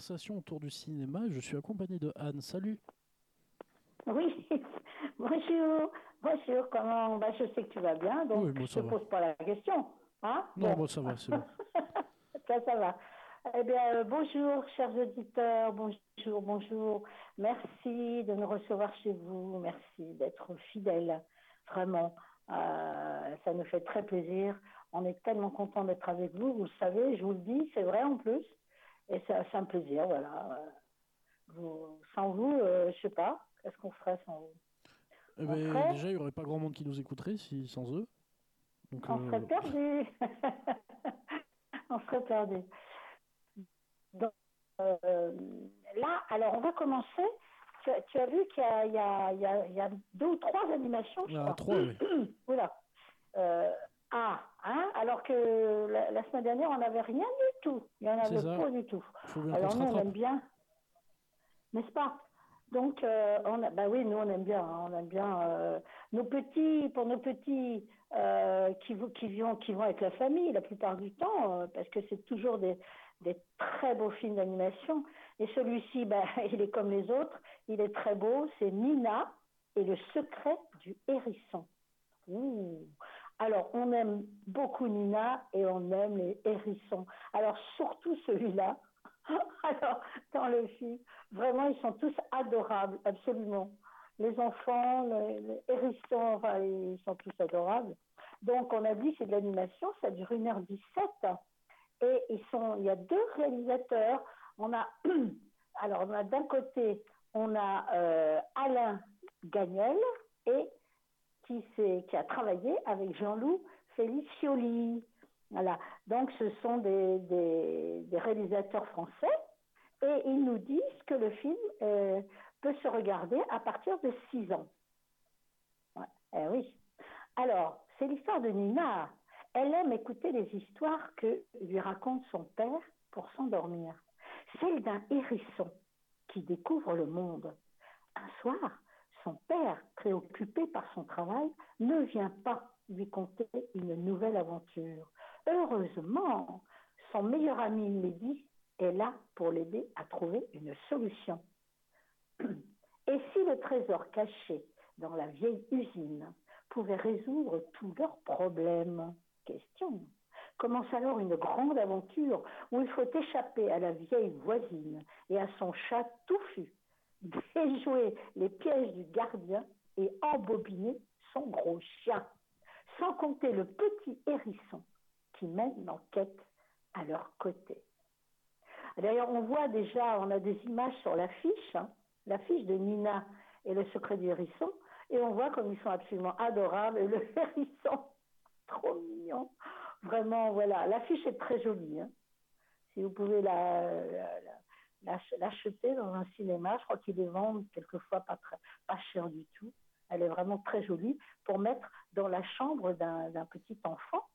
Conversation autour du cinéma. Je suis accompagné de Anne. Salut. Oui, bonjour, bonjour, comment bah, Je sais que tu vas bien, donc Oui, moi, je ne pose pas la question. Hein? Non, Bon. moi ça va, c'est bon. ça, ça va. Eh bien, euh, bonjour, chers auditeurs, bonjour, bonjour. Merci de nous recevoir chez vous, merci d'être fidèles, vraiment. Euh, ça nous fait très plaisir. On est tellement content d'être avec vous, vous le savez, je vous le dis, c'est vrai en plus. Et c'est un plaisir, voilà. Euh, vous- sans vous, euh, je sais pas, qu'est-ce qu'on ferait sans vous? Eh ben, déjà, il n'y aurait pas grand monde qui nous écouterait si, sans eux. Donc, On euh, serait perdu. on serait. Donc, euh, là, alors on va commencer. Tu, as- tu as vu qu'il y a, il y, y, a, deux ou trois animations, il y en a trois, oui. Oula. Euh, ah, hein, alors que la, la semaine dernière, on n'avait rien du tout. Il n'y en avait pas du tout. Alors nous, on aime bien, n'est-ce pas? Donc, euh, on a, bah oui, nous, on aime bien. hein, on aime bien euh, nos petits, pour nos petits euh, qui, vont- qui, vont, qui vont avec la famille la plupart du temps, parce que c'est toujours des, des très beaux films d'animation. Et celui-ci, bah, il est comme les autres, il est très beau. C'est Nina et le secret du hérisson. Ouh. Alors, on aime beaucoup Nina et on aime les hérissons. Alors, surtout celui-là. Alors, dans le film, vraiment, ils sont tous adorables, absolument. Les enfants, les, hérissons, enfin, ils sont tous adorables. Donc, on a dit c'est de l'animation, ça dure 1h17. Et ils sont, il y a deux réalisateurs. On a, alors, on a d'un côté, on a euh, Alain Gagnel et qui, a travaillé avec Jean-Loup Felicioli. Voilà. Donc, ce sont des, réalisateurs français et ils nous disent que le film euh, peut se regarder à partir de 6 ans. Eh oui. Alors, c'est l'histoire de Nina. Elle aime écouter les histoires que lui raconte son père pour s'endormir. Celle d'un hérisson qui découvre le monde. Un soir, son père, préoccupé par son travail, ne vient pas lui conter une nouvelle aventure. Heureusement, son meilleur ami Mehdi est là pour l'aider à trouver une solution. Et si le trésor caché dans la vieille usine pouvait résoudre tous leurs problèmes? Question. Commence alors une grande aventure où il faut échapper à la vieille voisine et à son chat touffu, déjouer les pièges du gardien et embobiner son gros chien, sans compter le petit hérisson qui mène l'enquête à leur côté. D'ailleurs, on voit déjà, on a des images sur l'affiche, hein, l'affiche de Nina et le secret du hérisson, et on voit comme ils sont absolument adorables, et le hérisson, trop mignon. Vraiment, voilà, l'affiche est très jolie. hein. Si vous pouvez la- l'acheter dans un cinéma, je crois qu'ils les vendent quelquefois pas, très, pas cher du tout. Elle est vraiment très jolie pour mettre dans la chambre d'un petit enfant.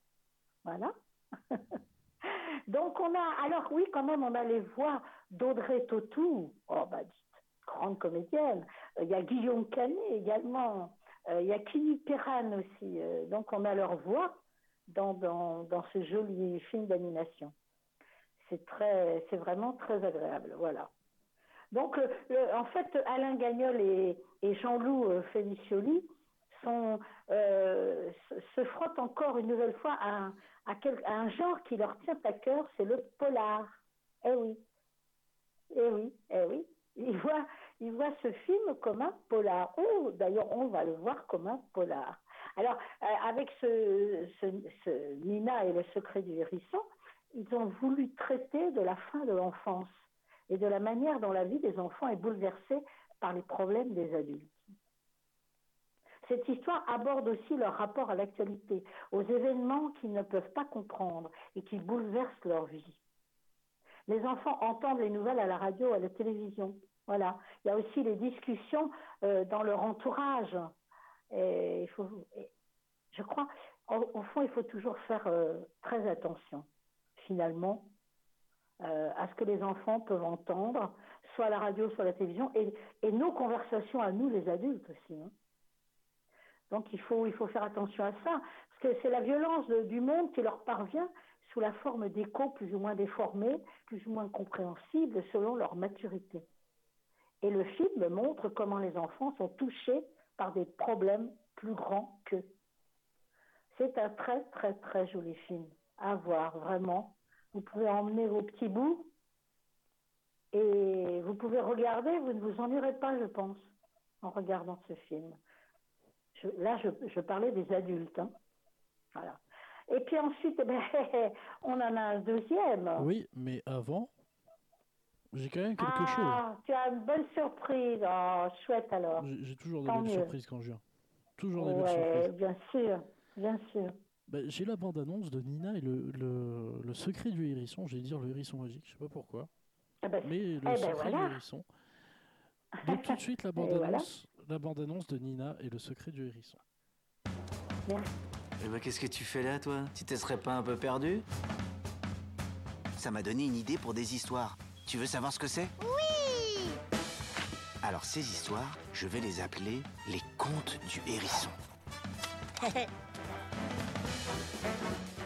Voilà. Donc on a, alors oui, quand même, on a les voix d'Audrey Tautou. Oh bah dites, grandes comédiennes. Euh, Il y a Guillaume Canet également. Euh, Il y a Kini Perran aussi. Euh, donc on a leur voix dans, dans, dans ce joli film d'animation. C'est vraiment très agréable. Donc, euh, le- en fait, Alain Gagnol et, Jean-Loup euh, Felicioli sont, euh, se, frottent encore une nouvelle fois à un, genre qui leur tient à cœur, c'est le polar. Eh oui, eh oui, eh oui. Ils voient, ce film comme un polar. Oh, d'ailleurs, on va le voir comme un polar. Alors, euh, avec ce, ce, ce Nina et le secret du hérisson, ils ont voulu traiter de la fin de l'enfance et de la manière dont la vie des enfants est bouleversée par les problèmes des adultes. Cette histoire aborde aussi leur rapport à l'actualité, aux événements qu'ils ne peuvent pas comprendre et qui bouleversent leur vie. Les enfants entendent les nouvelles à la radio, à la télévision. Voilà. Il y a aussi les discussions euh, dans leur entourage. Et il faut, je crois, au, au fond, il faut toujours faire euh, très attention, finalement, euh, à ce que les enfants peuvent entendre, soit à la radio, soit à la télévision, et, nos conversations à nous, les adultes aussi. hein. Donc il faut, faire attention à ça, parce que c'est la violence du monde qui leur parvient sous la forme d'échos plus ou moins déformés, plus ou moins compréhensibles selon leur maturité. Et le film montre comment les enfants sont touchés par des problèmes plus grands qu'eux. C'est un très très très joli film à voir, vraiment. Vous pouvez emmener vos petits bouts et vous pouvez regarder, vous ne vous ennuierez pas, je pense, en regardant ce film. Je- là, je, je parlais des adultes. hein. Voilà. Et puis ensuite, eh ben, on en a un deuxième. Oui, mais avant, j'ai quand même quelque ah, tu as une bonne surprise. Oh, chouette alors. chose. J'ai toujours des tant belles mieux. surprises quand je viens. Toujours des belles surprises. bien sûr, bien sûr. Bah, j'ai la bande-annonce de Nina et le, le, le secret du hérisson. J'allais dire le hérisson magique, je sais pas pourquoi. Eh ben, Mais le ben secret voilà. du hérisson. Donc tout de suite la voilà. bande-annonce la bande-annonce de Nina et le secret du hérisson. Eh ben, qu'est-ce que tu fais là, toi? Tu te serais pas un peu perdu? Ça m'a donné une idée pour des histoires. Tu veux savoir ce que c'est? Oui Alors ces histoires, je vais les appeler les contes du hérisson.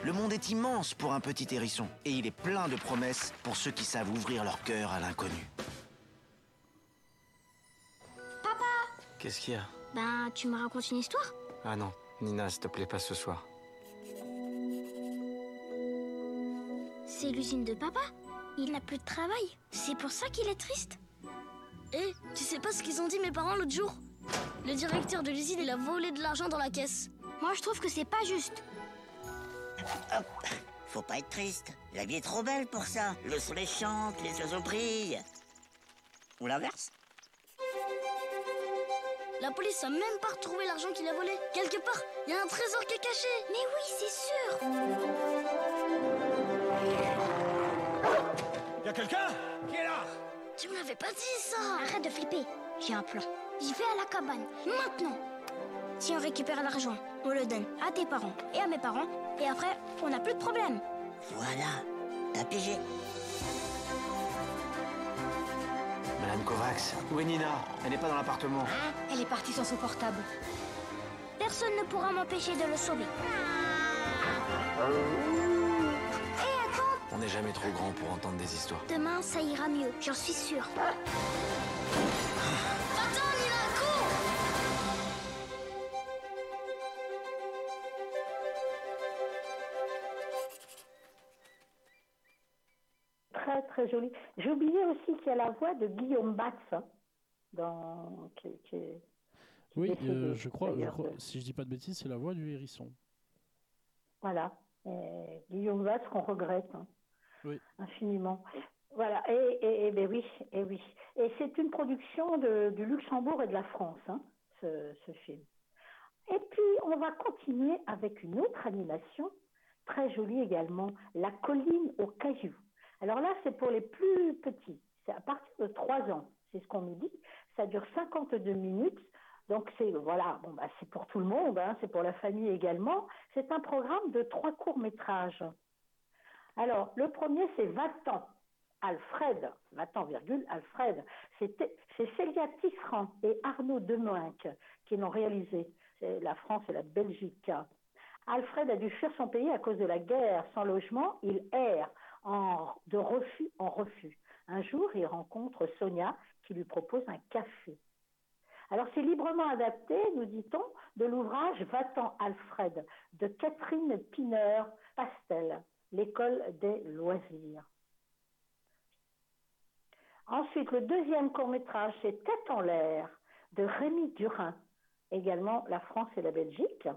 Le monde est immense pour un petit hérisson et il est plein de promesses pour ceux qui savent ouvrir leur cœur à l'inconnu. Qu'est-ce qu'il y a? Ben, tu me racontes une histoire? Ah non, Nina, s'il te plaît, pas ce soir. C'est l'usine de papa? Il n'a plus de travail. C'est pour ça qu'il est triste. Eh, tu sais pas ce qu'ils ont dit mes parents l'autre jour? Le directeur de l'usine, il a volé de l'argent dans la caisse. Moi, je trouve que c'est pas juste. Hop, faut pas être triste. La vie est trop belle pour ça. Le soleil chante, les oiseaux brillent. Ou l'inverse. La police a même pas retrouvé l'argent qu'il a volé. Quelque part, il y a un trésor qui est caché. Mais oui, c'est sûr. Y'a quelqu'un Qui est là Tu me l'avais pas dit ça. Arrête de flipper. J'ai un plan. J'y vais à la cabane. Maintenant. Si on récupère l'argent, on le donne à tes parents et à mes parents. Et après, on n'a plus de problème. Voilà, t'as pigé. Madame Kovacs, où est Nina Elle n'est pas dans l'appartement. Elle est partie sans son portable. Personne ne pourra m'empêcher de le sauver. Et attends, On n'est jamais trop grand pour entendre des histoires. demain ça ira mieux, j'en suis sûre. Très très joli. J'ai oublié aussi qu'il y a la voix de Guillaume Batz hein, dans qui, qui est- qui Oui, euh, je crois, je d'ailleurs, crois- de- si je dis pas de bêtises, c'est la voix du hérisson. Voilà. Et Guillaume Batz qu'on regrette hein, Oui. infiniment. Voilà. Et, et, et ben oui, et oui. Et c'est une production de, du Luxembourg et de la France, hein, ce, ce film. Et puis on va continuer avec une autre animation très jolie également, La colline aux cailloux. Alors là, c'est pour les plus petits. C'est à partir de 3 ans. C'est ce qu'on nous dit. Ça dure 52 minutes. Donc c'est voilà, bon bah c'est pour tout le monde, hein, c'est pour la famille également. C'est un programme de trois courts métrages. Alors le premier c'est Va-t'en. Alfred, va-t'en virgule, Alfred. C'est Célia Tisserand et Arnaud Demoinck qui l'ont réalisé. C'est la France et la Belgique. Alfred a dû fuir son pays à cause de la guerre. Sans logement, il erre en, de refus en refus. Un jour, il rencontre Sonia qui lui propose un café. Alors c'est librement adapté, nous dit-on, de l'ouvrage Va-t'en Alfred de Catherine Pineur Pastel, l'école des loisirs. Ensuite, le deuxième court-métrage, c'est Tête en l'air de Rémi Durin, également la France et la Belgique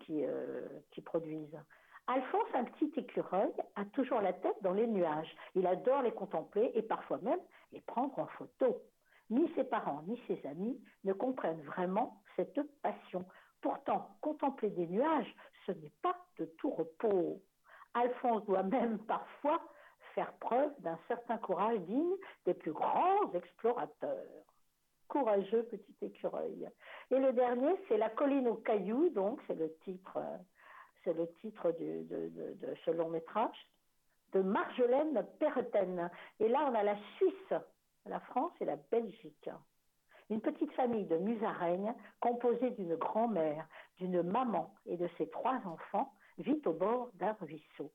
qui, euh, qui produisent. Alphonse, un petit écureuil, a toujours la tête dans les nuages. Il adore les contempler et parfois même les prendre en photo. Ni ses parents ni ses amis ne comprennent vraiment cette passion. Pourtant, contempler des nuages, ce n'est pas de tout repos. Alphonse doit même parfois faire preuve d'un certain courage digne des plus grands explorateurs. Courageux petit écureuil. Et le dernier, c'est La colline aux cailloux, donc c'est le titre, c'est le titre de, ce long métrage, de Marjolaine Perreten. Et là, on a la Suisse, la France et la Belgique. Une petite famille de musaraignes composée d'une grand-mère, d'une maman et de ses trois enfants vit au bord d'un ruisseau.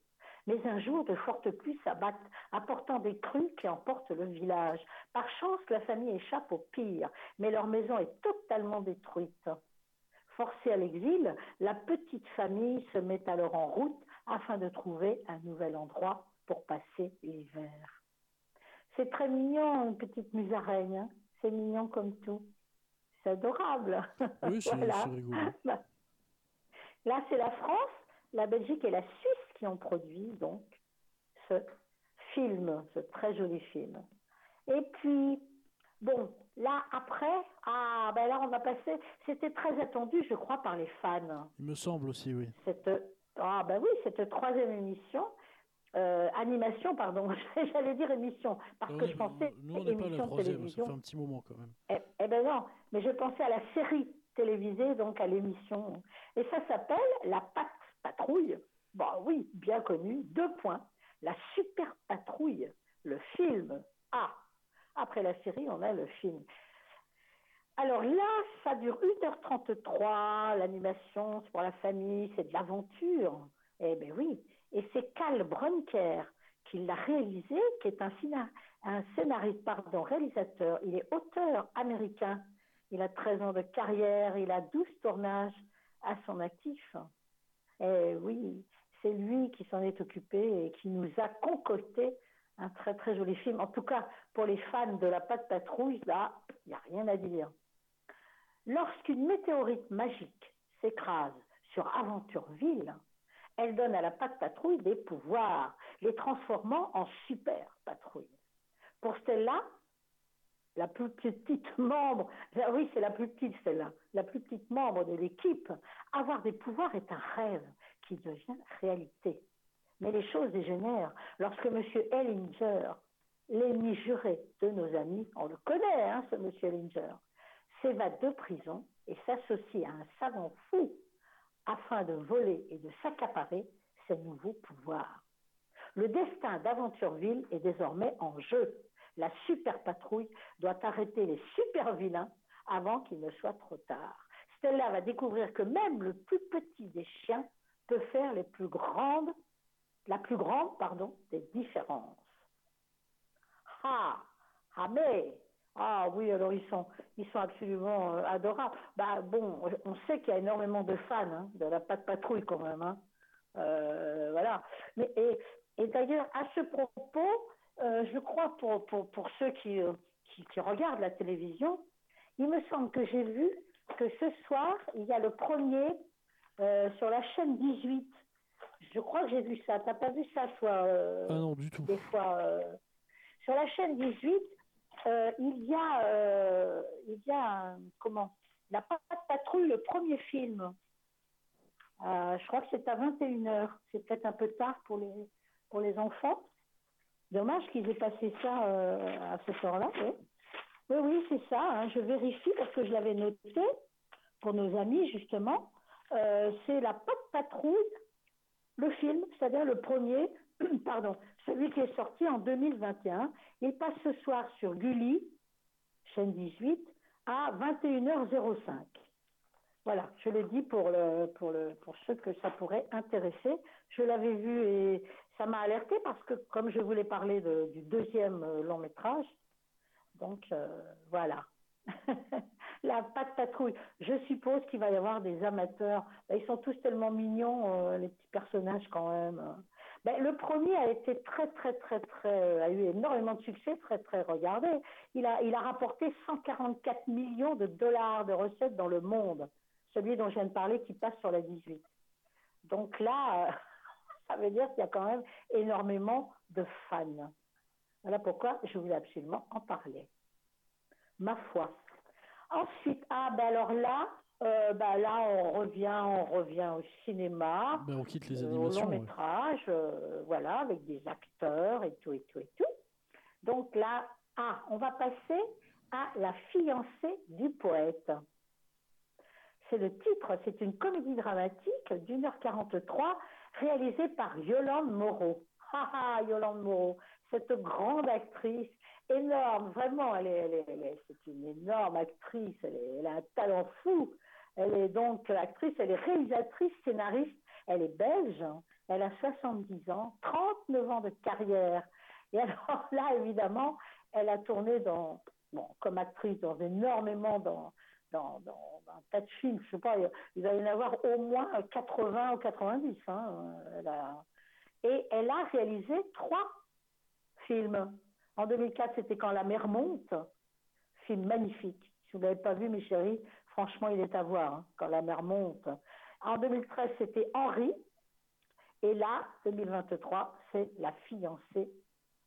Mais un jour, de fortes pluies s'abattent, apportant des crues qui emportent le village. Par chance, la famille échappe au pire, mais leur maison est totalement détruite. Forcée à l'exil, la petite famille se met alors en route afin de trouver un nouvel endroit pour passer l'hiver. C'est très mignon, une petite musaraigne. Hein. c'est mignon comme tout. C'est adorable. Oui, c'est rigolo. Là, c'est la France, la Belgique et la Suisse qui ont produit donc ce film, ce très joli film. Et puis, bon, là après, ah ben là on va passer, c'était très attendu, je crois, par les fans. Il me semble aussi, oui. Cette, ah ben oui, cette troisième émission, euh, animation, pardon, j'allais dire émission, parce que je pensais nous, on émission pas la troisième, ça fait un petit moment quand même. Eh, eh ben non, mais je pensais à la série télévisée, donc à l'émission. Et ça s'appelle La Patte Patrouille. Bah oui, bien connu, deux points. La super patrouille, le film. Ah, après la série, on a le film. Alors là, ça dure 1h33, l'animation, c'est pour la famille, c'est de l'aventure. Eh bien oui, et c'est Karl Brunker qui l'a réalisé, qui est un, un scénariste, pardon, réalisateur. Il est auteur américain. Il a 13 ans de carrière, il a 12 tournages à son actif. Eh oui, c'est lui qui s'en est occupé et qui nous a concocté un très très joli film. En tout cas, pour les fans de la patte patrouille, là, il n'y a rien à dire. Lorsqu'une météorite magique s'écrase sur Aventureville, elle donne à la patte patrouille des pouvoirs, les transformant en super patrouille. Pour Stella, la plus petite membre, oui, c'est la plus petite celle-là, la plus petite membre de l'équipe, avoir des pouvoirs est un rêve qui devient réalité. Mais les choses dégénèrent lorsque M. Ellinger, l'ennemi juré de nos amis, on le connaît, hein, ce M. Ellinger, s'évade de prison et s'associe à un savant fou afin de voler et de s'accaparer ses nouveaux pouvoirs. Le destin d'Aventureville est désormais en jeu. La super patrouille doit arrêter les super vilains avant qu'il ne soit trop tard. Stella va découvrir que même le plus petit des chiens peut faire la plus grande des différences. Ah, ah mais, ah oui, alors ils sont, ils sont absolument euh, adorables. Bah bon, on sait qu'il y a énormément de fans hein, de la patte patrouille quand même. Hein. Euh, voilà. Mais et, et d'ailleurs à ce propos, euh, je crois pour, pour, pour ceux qui, qui, qui regardent la télévision, il me semble que j'ai vu que ce soir il y a le premier sur la chaîne 18. Je crois que j'ai vu ça. T'as pas vu ça, toi Ah non, du tout. Des fois. Euh, sur la chaîne 18, il y a, il y a comment La Patrouille, le premier film. je crois que c'est à 21h. C'est peut-être un peu tard pour les, enfants. Dommage qu'ils aient passé ça à cette heure-là. Oui, oui, c'est ça. Hein. Je vérifie parce que je l'avais noté pour nos amis, justement. Euh, c'est La Patrouille, le film, c'est-à-dire le premier, pardon, celui qui est sorti en 2021. Il passe ce soir sur Gulli, chaîne 18, à 21h05. Voilà, je le dis pour, pour, ceux que ça pourrait intéresser. Je l'avais vu et ça m'a alerté parce que comme je voulais parler du deuxième euh, long métrage, donc euh, voilà. La patte patrouille. Je suppose qu'il va y avoir des amateurs. Ils sont tous tellement mignons, euh, les petits personnages quand même. Ben, le premier a été très très très très euh, a eu énormément de succès, très très regardé. Il a il a rapporté 144 millions de dollars de recettes dans le monde. Celui dont je viens de parler qui passe sur la 18. Donc là, euh, ça veut dire qu'il y a quand même énormément de fans. Voilà pourquoi je voulais absolument en parler. Ma foi. Ensuite, ah ben alors là, euh, ben là on revient, on revient au cinéma, Ben, on quitte les euh, au long ouais. métrage, euh, voilà, avec des acteurs et tout et tout et tout. Donc là, ah, on va passer à la fiancée du poète. C'est le titre, c'est une comédie dramatique d'une heure 43 réalisée par Yolande Moreau. Ah Yolande Moreau, cette grande actrice, énorme, vraiment, elle est, elle est- elle est- c'est une énorme actrice, elle, est- elle a un talent fou. Elle est donc actrice, elle est réalisatrice, scénariste, elle est belge, hein. elle a 70 ans, 39 ans de carrière. Et alors là, évidemment, elle a tourné dans, bon, comme actrice dans énormément dans, dans, un tas de films, je sais pas, il va y en avoir au moins 80 ou 90. Hein, et elle a réalisé trois films. En 2004, c'était Quand la mer monte, film magnifique. Si vous ne l'avez pas vu, mes chéris, franchement, il est à voir, hein, Quand la mer monte. En 2013, c'était Henri. Et là, 2023, c'est La fiancée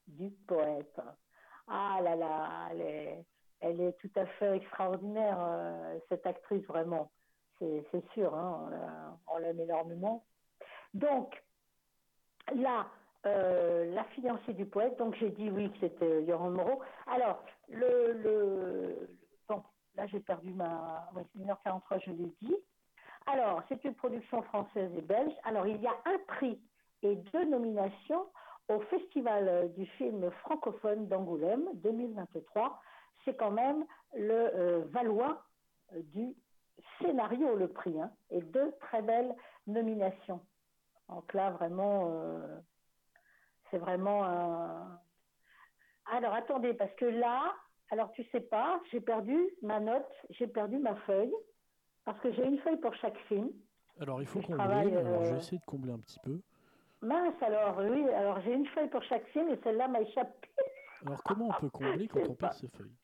du poète. Ah là là, elle est, elle est tout à fait extraordinaire, euh, cette actrice, vraiment. C'est sûr, hein, on la- on l'aime énormément. Donc, là, euh, la fiancée du poète, donc j'ai dit oui que c'était Yoran Moreau. Alors, le, là j'ai perdu ma ouais, 1h43, je l'ai dit. Alors, c'est une production française et belge. Alors, il y a un prix et deux nominations au Festival du film francophone d'Angoulême 2023. C'est quand même le euh, Valois euh, du scénario, le prix, hein, et deux très belles nominations. Donc là, vraiment, euh, c'est vraiment un. Alors, attendez, parce que là, alors tu sais pas, j'ai perdu ma note, j'ai perdu ma feuille, parce que j'ai une feuille pour chaque film. Alors il faut combler. Alors je vais euh, essayer de combler un petit peu. Mince, alors, oui, alors j'ai une feuille pour chaque film, et celle-là m'a échappé. Alors comment on peut combler quand on perd ses feuilles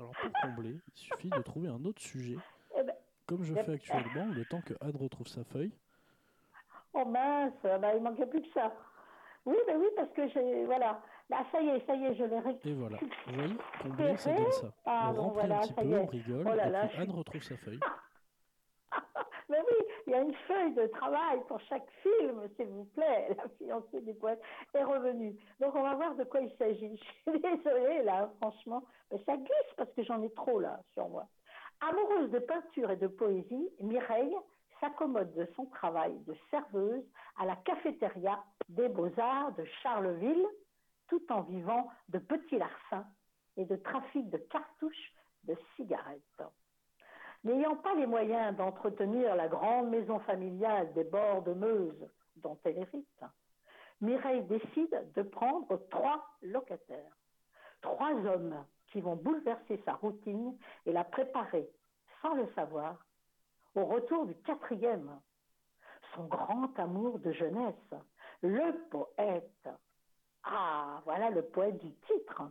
Alors pour combler, il suffit de trouver un autre sujet, Eh ben, comme je fais actuellement, le temps que Anne retrouve sa feuille. Oh mince, bah, il manquait plus que ça. Oui, mais oui, parce que j'ai. Voilà. Bah, ça y est, ça y est, je l'ai récupéré. Et voilà. Vous voyez, combler, ça donne ça. Pardon, on remplit voilà, un petit peu, on rigole, Oh là et là, puis je Anne retrouve sa feuille. Mais oui, il y a une feuille de travail pour chaque film, s'il vous plaît. La fiancée du poète est revenue. Donc on va voir de quoi il s'agit. Je suis désolée là, franchement. Mais ça glisse parce que j'en ai trop là sur moi. Amoureuse de peinture et de poésie, Mireille s'accommode de son travail de serveuse à la cafétéria des Beaux-Arts de Charleville, tout en vivant de petits larcins et de trafic de cartouches de cigarettes. N'ayant pas les moyens d'entretenir la grande maison familiale des bords de Meuse dont elle hérite, Mireille décide de prendre trois locataires, trois hommes qui vont bouleverser sa routine et la préparer, sans le savoir, au retour du quatrième, son grand amour de jeunesse, le poète. Ah, voilà le poète du titre,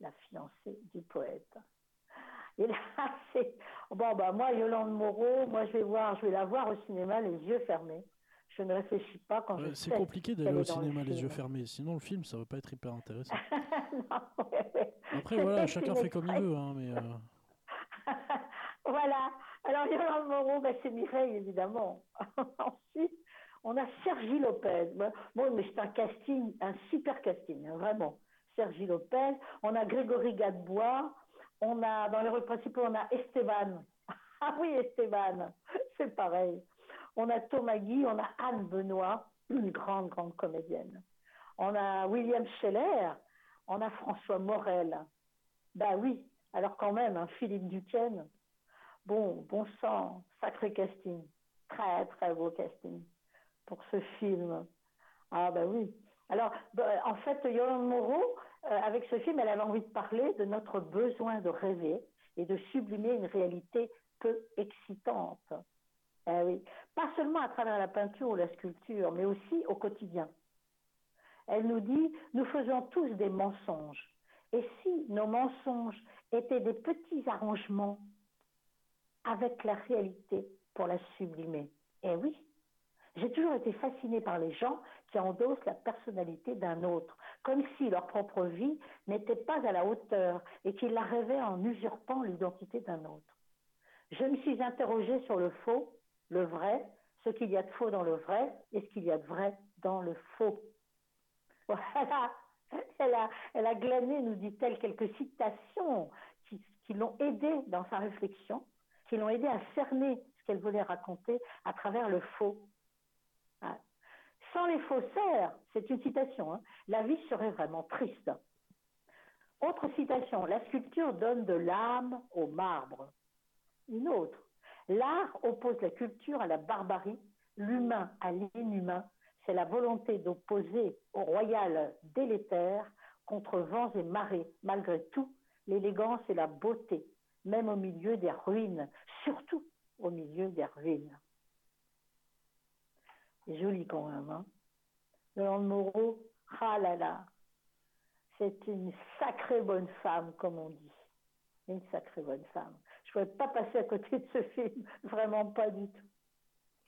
la fiancée du poète. Et là, c'est. Bon, bah, moi, Yolande Moreau, moi, je vais voir, je vais la voir au cinéma les yeux fermés. Je ne réfléchis pas quand Ouais, je c'est compliqué d'aller au le cinéma les yeux fermés, sinon le film ça va pas être hyper intéressant. Non. Après voilà, chacun fait comme il veut, hein, mais euh, voilà. Alors, Yolande Moreau, ben, c'est Mireille, évidemment. On Sergi Lopez. Bon, mais c'est un casting, un super casting, hein, vraiment. Sergi Lopez. On a Grégory Gadebois. On a, dans les rôles principaux, on a Esteban. Ah oui, Esteban. C'est pareil. On a Thomas Guy, on a Anne Benoît, une grande, grande comédienne. on a William Scheller, on a François Morel. Ben oui, alors quand même, un Philippe Duquesne. Bon, bon sang, sacré casting. Très, très beau casting pour ce film. Ah ben oui. Alors, ben, en fait, Yolande Moreau, euh, avec ce film, elle avait envie de parler de notre besoin de rêver et de sublimer une réalité peu excitante. Eh oui. Pas seulement à travers la peinture ou la sculpture, mais aussi au quotidien. Elle nous dit, nous faisons tous des mensonges. Et si nos mensonges étaient des petits arrangements avec la réalité pour la sublimer? Eh oui, j'ai toujours été fascinée par les gens qui endossent la personnalité d'un autre, comme si leur propre vie n'était pas à la hauteur et qu'ils la rêvaient en usurpant l'identité d'un autre. Je me suis interrogée sur le faux, le vrai, ce qu'il y a de faux dans le vrai et ce qu'il y a de vrai dans le faux. Voilà, elle a, elle a glané, nous dit-elle, quelques citations qui, qui l'ont aidée dans sa réflexion, qui l'ont aidée à cerner ce qu'elle voulait raconter à travers le faux. Sans les faussaires, c'est une citation, hein, la vie serait vraiment triste. Autre citation, la sculpture donne de l'âme au marbre. Une autre, l'art oppose la culture à la barbarie, l'humain à l'inhumain. C'est la volonté d'opposer au royal délétère contre vents et marées. Malgré tout, l'élégance et la beauté, même au milieu des ruines, surtout au milieu des ruines. Joli quand même. Hein Yolande Moreau, ah là là, c'est une sacrée bonne femme, comme on dit. Une sacrée bonne femme. Je ne pouvais pas passer à côté de ce film, vraiment pas du tout.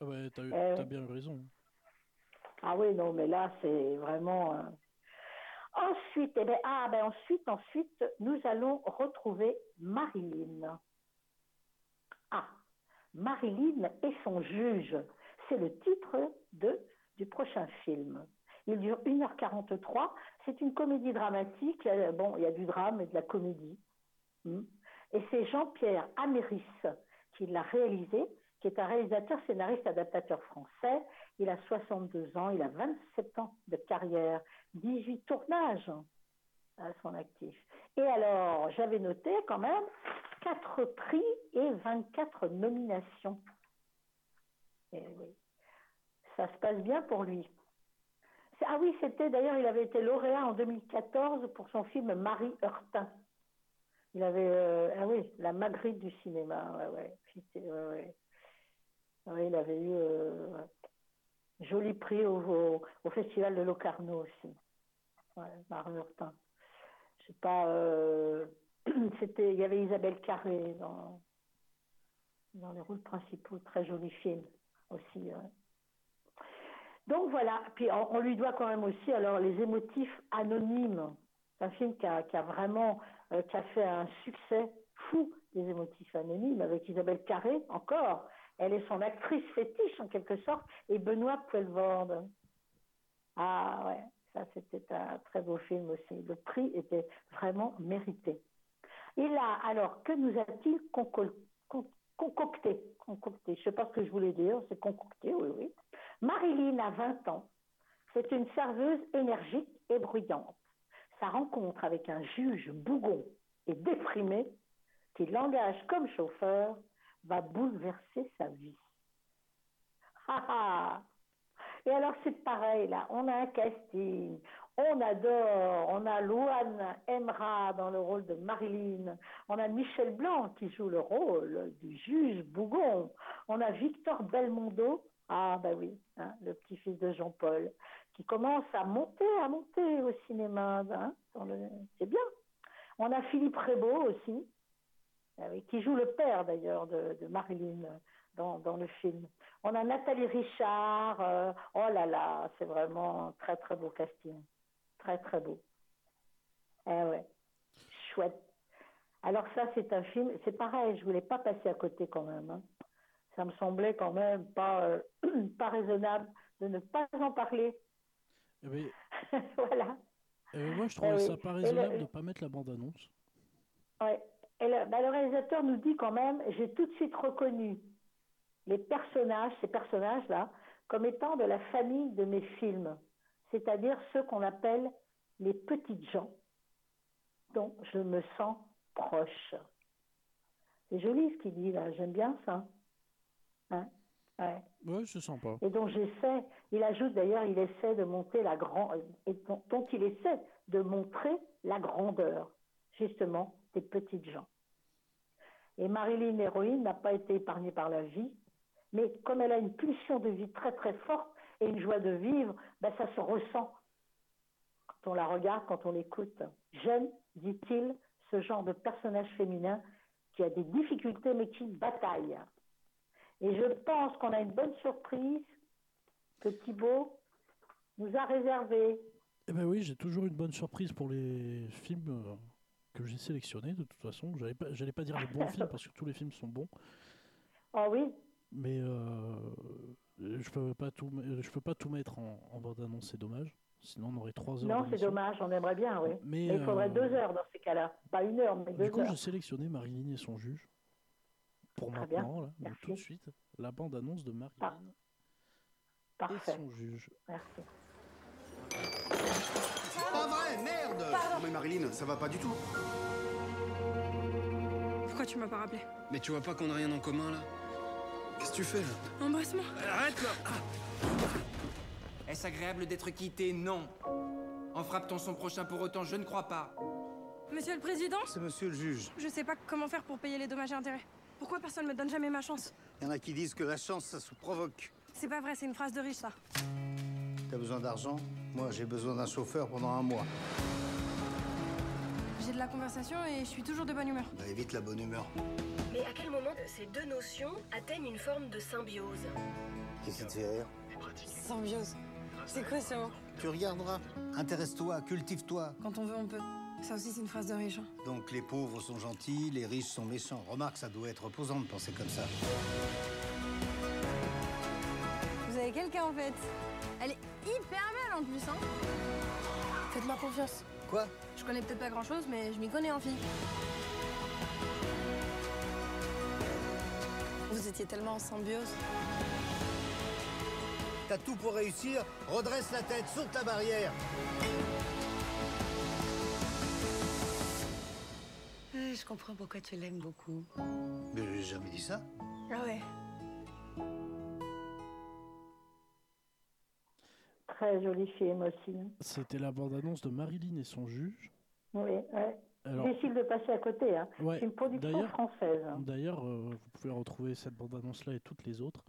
Ah ouais, t'as Euh, as bien raison. Ah oui, non, mais là, c'est vraiment. euh, Ensuite, eh ben, ah, ben ensuite, ensuite, nous allons retrouver Marilyn. Ah, Marilyn et son juge. C'est le titre de, du prochain film. Il dure 1h43. C'est une comédie dramatique. Euh, Bon, il y a du drame et de la comédie. Hmm. Et c'est Jean-Pierre Améris qui l'a réalisé, qui est un réalisateur, scénariste, adaptateur français. Il a 62 ans, il a 27 ans de carrière, 18 tournages à son actif. Et alors, j'avais noté quand même 4 prix et 24 nominations. Et oui, ça se passe bien pour lui. Ah oui, c'était d'ailleurs, il avait été lauréat en 2014 pour son film Marie Heurtin. Il avait, euh, ah oui, la Magritte du cinéma. Ouais, il avait eu euh, joli prix au, festival de Locarno aussi. Marie Heurtin. Je pas, euh, c'était, il y avait Isabelle Carré dans les rôles principaux, très joli film ouais. Donc voilà, puis on, lui doit quand même aussi alors les émotifs anonymes. C'est un film qui a, vraiment euh, fait un succès fou des émotifs anonymes avec Isabelle Carré encore. Elle est son actrice fétiche en quelque sorte et Benoît Poelvoorde. Ah ouais, ça c'était un très beau film aussi. Le prix était vraiment mérité. Et là, alors, que nous a-t-il concocté? Je sais pas ce que je voulais dire, c'est concocté, oui, oui. Marilyn a 20 ans. C'est une serveuse énergique et bruyante. Sa rencontre avec un juge bougon et déprimé, qui l'engage comme chauffeur, va bouleverser sa vie. Ha ha Et alors c'est pareil là, on a un casting, on adore, on a Louane Emra dans le rôle de Marilyn, on a Michel Blanc qui joue le rôle du juge Bougon, on a Victor Belmondo, ah ben oui, hein, le petit-fils de Jean-Paul, qui commence à monter, à monter au cinéma, hein, c'est bien. On a Philippe Rébaud aussi, ah qui joue le père d'ailleurs de, Marilyn dans, dans le film. On a Nathalie Richard, euh, oh là là, c'est vraiment un très très beau casting, très très beau. Eh ouais, chouette. Alors ça c'est un film, c'est pareil, je voulais pas passer à côté quand même. hein. Ça me semblait quand même pas euh, pas raisonnable de ne pas en parler. Eh ben, voilà. euh, moi, je Eh trouvais oui. ça pas le- raisonnable de pas mettre la bande-annonce. Ouais. Et le, bah, le réalisateur nous dit quand même, j'ai tout de suite reconnu les personnages, ces personnages-là, comme étant de la famille de mes films. C'est-à-dire ceux qu'on appelle les petites gens, dont je me sens proche. C'est joli ce qu'il dit là, j'aime bien ça. Hein? Ouais. Ouais, je sens pas. Et donc j'essaie, il ajoute d'ailleurs, il essaie de monter la grande, dont, il essaie de montrer la grandeur, justement, des petites gens. Et Marilyn, l'héroïne, n'a pas été épargnée par la vie, mais comme elle a une pulsion de vie très très forte et une joie de vivre, ben, ça se ressent quand on la regarde, quand on l'écoute. J'aime, dit-il, ce genre de personnage féminin qui a des difficultés mais qui bataille. Et je pense qu'on a une bonne surprise que Thibaut nous a réservée. Eh ben oui, j'ai toujours une bonne surprise pour les films euh, que j'ai sélectionnés. De toute façon, j'allais pas, j'allais pas dire les bons films parce que tous les films sont bons, Oh oui, mais euh, je peux pas tout, me- je peux pas tout mettre en, en bande annonce. C'est dommage. Sinon, on aurait trois heures. non, c'est dommage, on aimerait bien, oui. Mais, Mais il faudrait euh, deux heures dans ces cas-là. Pas une heure, mais deux Du coup, heures. j'ai sélectionné Marilyn et son juge pour Très maintenant, là, donc tout de suite, la bande annonce de Marilyn et Parfait. son juge. Merci. C'est pas vrai, merde Non mais Marilyn, ça va pas du tout. Pourquoi tu m'as pas rappelé? Mais tu vois pas qu'on a rien en commun là? Qu'est-ce que tu fais là Embrasse-moi. Arrête là Est-ce agréable d'être quitté Non. En frappe-t-on son prochain pour autant Je ne crois pas. Monsieur le Président C'est monsieur le juge. Je sais pas comment faire pour payer les dommages et intérêts. Pourquoi personne me donne jamais ma chance Il y en a qui disent que la chance, ça se provoque. C'est pas vrai, c'est une phrase de riche, ça. T'as besoin d'argent Moi, j'ai besoin d'un chauffeur pendant un mois. J'ai de la conversation et je suis toujours de bonne humeur. Bah, évite la bonne humeur. À quel moment ces deux notions atteignent une forme de symbiose Qu'est-ce qui te fait rire Symbiose. C'est quoi ce mot Tu regarderas. Intéresse-toi, cultive-toi. Quand on veut, on peut. Ça aussi, c'est une phrase de riche. hein. Donc les pauvres sont gentils, les riches sont méchants. Remarque, ça doit être reposant de penser comme ça. Vous avez quelqu'un en fait? Elle est hyper belle en plus, hein Faites-moi confiance. Quoi? Je connais peut-être pas grand chose, mais je m'y connais en fille. Vous étiez tellement en symbiose. T'as tout pour réussir, redresse la tête, saute la barrière. Euh, Je comprends pourquoi tu l'aimes beaucoup. Mais j'ai jamais dit ça. Ah ouais Très joli film aussi. C'était la bande annonce de Marilyn et son juge. Oui, ouais. Alors- Difficile de passer à côté. Hein. Ouais, C'est une production d'ailleurs- française. D'ailleurs, euh, vous pouvez retrouver cette bande-annonce-là et toutes les autres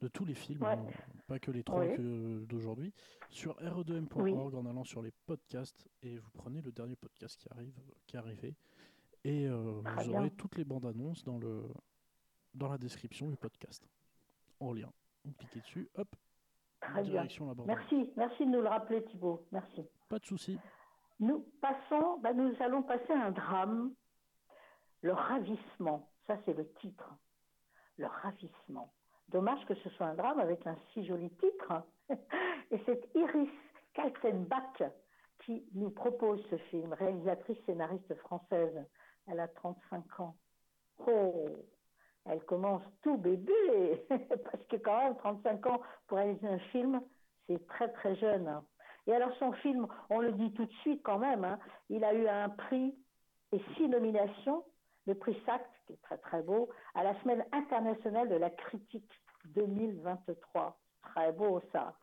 de tous les films, Ouais. hein, pas que les trois Oui. que- d'aujourd'hui, sur re2m.org en allant sur les podcasts et vous prenez le dernier podcast qui arrive, qui est arrivé et euh, vous bien. aurez toutes les bandes annonces dans le dans la description du podcast en lien. Vous cliquez dessus, hop, Très bien. direction la bande. Merci, merci de nous le rappeler, Thibault. Merci. Pas de souci. Nous passons, ben, nous allons passer un drame, le ravissement. Ça, c'est le titre. Le ravissement. Dommage que ce soit un drame avec un si joli titre. Et c'est Iris Kaltenbach qui nous propose ce film, réalisatrice scénariste française. Elle a 35 ans. Oh, elle commence tout bébé, parce que quand même, 35 ans pour réaliser un film, c'est très très jeune. Et alors son film, on le dit tout de suite quand même, hein, il a eu un prix et six nominations, le prix SACT, qui est très très beau, à la Semaine internationale de la critique 2023. Très beau ça.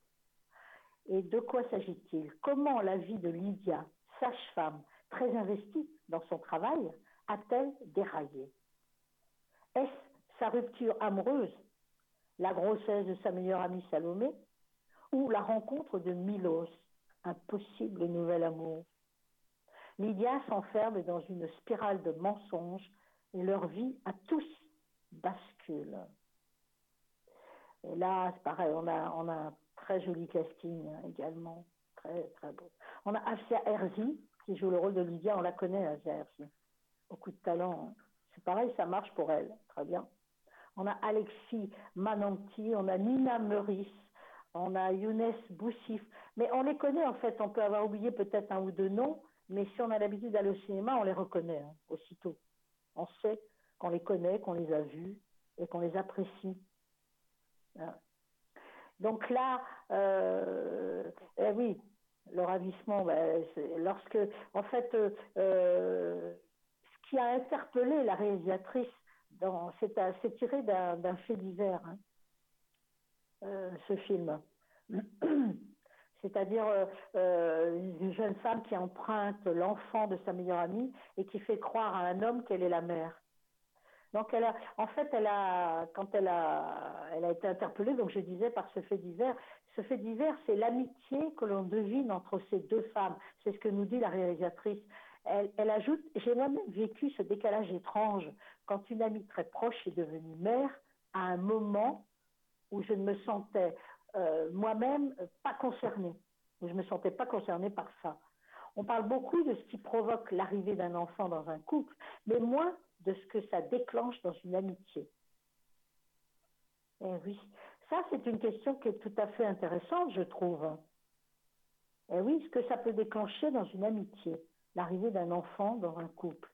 Et de quoi s'agit-il? Comment la vie de Lydia, sage-femme, très investie dans son travail, a-t-elle déraillé? Est-ce sa rupture amoureuse, la grossesse de sa meilleure amie Salomé, ou la rencontre de Milos, un possible nouvel amour Lydia s'enferme dans une spirale de mensonges et leur vie à tous bascule. Et là, c'est pareil, on a, un très joli casting hein, également, très très beau. On a Afsia Herzi qui joue le rôle de Lydia, on la connaît, Afsia Herzi. Beaucoup de talent. hein. C'est pareil, ça marche pour elle, très bien. On a Alexis Mananti, on a Nina Meurice, on a Younes Boussif. Mais on les connaît en fait, on peut avoir oublié peut-être un ou deux noms, mais si on a l'habitude d'aller au cinéma, on les reconnaît hein, aussitôt. On sait qu'on les connaît, qu'on les a vus et qu'on les apprécie. Hein. Donc là, euh, eh oui, Le ravissement, c'est lorsque, en fait, euh, euh, ce qui a interpellé la réalisatrice, c'est, tiré d'un, fait divers, hein, ce film. C'est-à-dire euh, euh, une jeune femme qui emprunte l'enfant de sa meilleure amie et qui fait croire à un homme qu'elle est la mère. Donc en fait, elle a, quand elle a, elle a été interpellée, donc je disais par ce fait divers, ce fait divers, c'est l'amitié que l'on devine entre ces deux femmes. C'est ce que nous dit la réalisatrice. Elle ajoute, j'ai moi-même vécu ce décalage étrange quand une amie très proche est devenue mère à un moment où je ne me sentais euh, moi-même pas concernée, où je me sentais pas concernée par ça. On parle beaucoup de ce qui provoque l'arrivée d'un enfant dans un couple, mais moins de ce que ça déclenche dans une amitié. Eh oui, ça c'est une question qui est tout à fait intéressante, je trouve. Eh oui, ce que ça peut déclencher dans une amitié, l'arrivée d'un enfant dans un couple.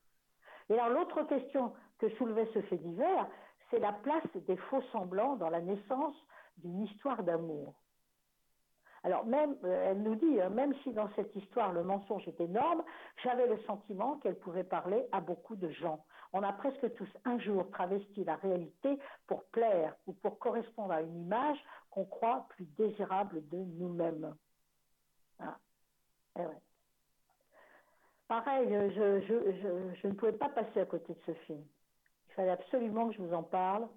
Et alors l'autre question que soulevait ce fait divers, c'est la place des faux semblants dans la naissance d'une histoire d'amour. Alors même, euh, elle nous dit, hein, même si dans cette histoire le mensonge est énorme, j'avais le sentiment qu'elle pouvait parler à beaucoup de gens. On a presque tous un jour travesti la réalité pour plaire ou pour correspondre à une image qu'on croit plus désirable de nous-mêmes. Ah. Eh. Pareil, je, je, je ne pouvais pas passer à côté de ce film. Il fallait absolument que je vous en parle.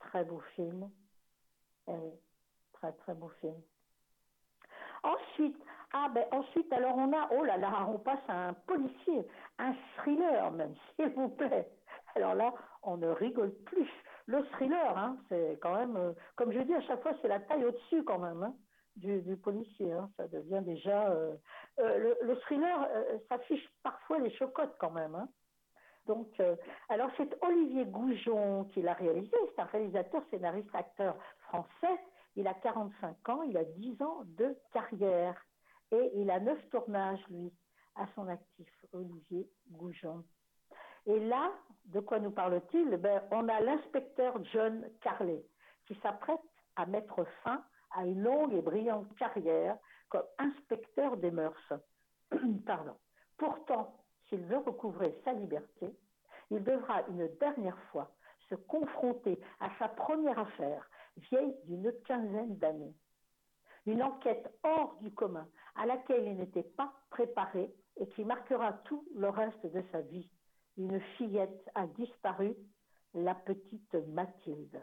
Très beau film. Eh très très beau film. Ensuite, ah ben ensuite, alors on a, oh là là, on passe à un policier, un thriller même, s'il vous plaît. Alors là, on ne rigole plus. Le thriller, hein, c'est quand même, euh, comme je dis à chaque fois, c'est la taille au-dessus quand même hein, du, policier. hein. Ça devient déjà. euh, euh, le, le thriller s'affiche parfois les chocottes quand même. hein. Donc, euh, alors c'est Olivier Goujon qui l'a réalisé. C'est un réalisateur, scénariste, acteur français. Il a 45 ans, il a 10 ans de carrière et il a 9 tournages, lui, à son actif, Olivier Goujon. Et là, de quoi nous parle-t-il? Ben, On a l'inspecteur John Carley qui s'apprête à mettre fin à une longue et brillante carrière comme inspecteur des mœurs. Pardon. Pourtant, s'il veut recouvrer sa liberté, il devra une dernière fois se confronter à sa première affaire, vieille d'une quinzaine d'années. Une enquête hors du commun à laquelle il n'était pas préparé et qui marquera tout le reste de sa vie. Une fillette a disparu, la petite Mathilde.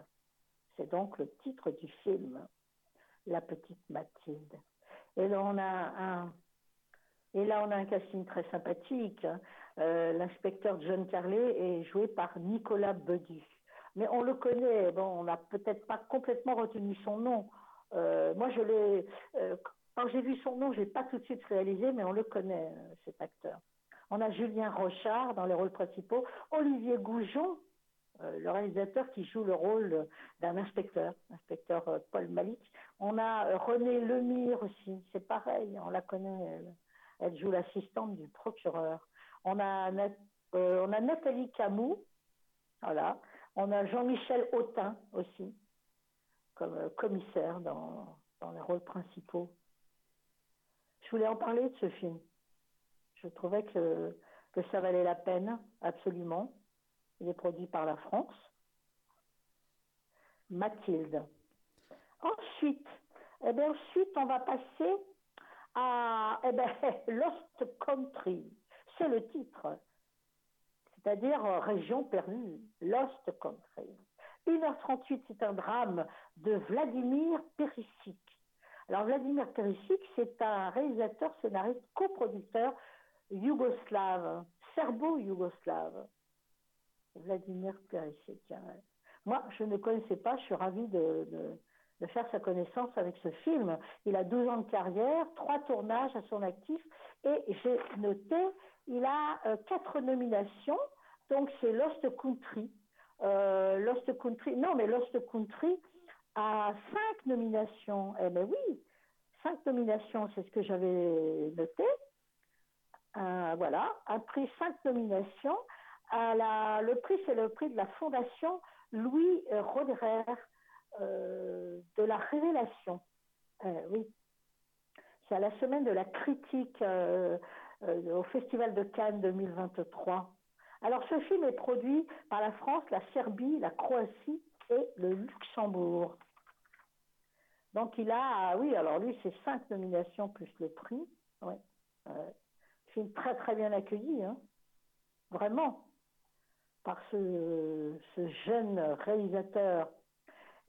C'est donc le titre du film, La petite Mathilde. Et là, on a un, et là, on a un casting très sympathique. Euh, L'inspecteur John Carley est joué par Nicolas Bedu. Mais on le connaît, bon, on n'a peut-être pas complètement retenu son nom. Euh, moi, je l'ai. euh, quand j'ai vu son nom, je l'ai pas tout de suite réalisé, mais on le connaît, cet acteur. On a Julien Rochard dans les rôles principaux, Olivier Goujon, le réalisateur qui joue le rôle d'un inspecteur, inspecteur Paul Malik. On a René Lemire aussi, c'est pareil, on la connaît, elle, elle joue l'assistante du procureur. On a, euh, Nathalie Camus, voilà. On a Jean-Michel Autin aussi, comme euh, commissaire dans, dans les rôles principaux. Je voulais en parler de ce film. Je trouvais que, ça valait la peine, absolument. Il est produit par la France. Mathilde. Ensuite, eh on va passer à eh ben, Lost Country. C'est le titre. C'est-à-dire euh, région perdue. Lost Country. 1h38, c'est un drame de Vladimir Perisic. Alors, Vladimir Perisic, c'est un réalisateur, scénariste, coproducteur yougoslave, serbo-yougoslave. Vladimir Perisic. hein. Moi, je ne connaissais pas, je suis ravie de- de faire sa connaissance avec ce film. Il a 12 ans de carrière, trois tournages à son actif, et j'ai noté, il a euh, quatre nominations, donc c'est Lost Country. Euh, Lost Country, non, mais Lost Country a cinq nominations. Eh bien oui, cinq nominations, c'est ce que j'avais noté. Euh, voilà, un prix, cinq nominations. Le prix, c'est le prix de la Fondation Louis Roderer de la Révélation. Euh, oui. C'est à la semaine de la critique euh, euh, au Festival de Cannes 2023. Alors ce film est produit par la France, la Serbie, la Croatie et le Luxembourg. Donc il a, oui, alors lui c'est cinq nominations plus le prix. Ouais. Euh, film très très bien accueilli, hein. vraiment, par ce jeune réalisateur.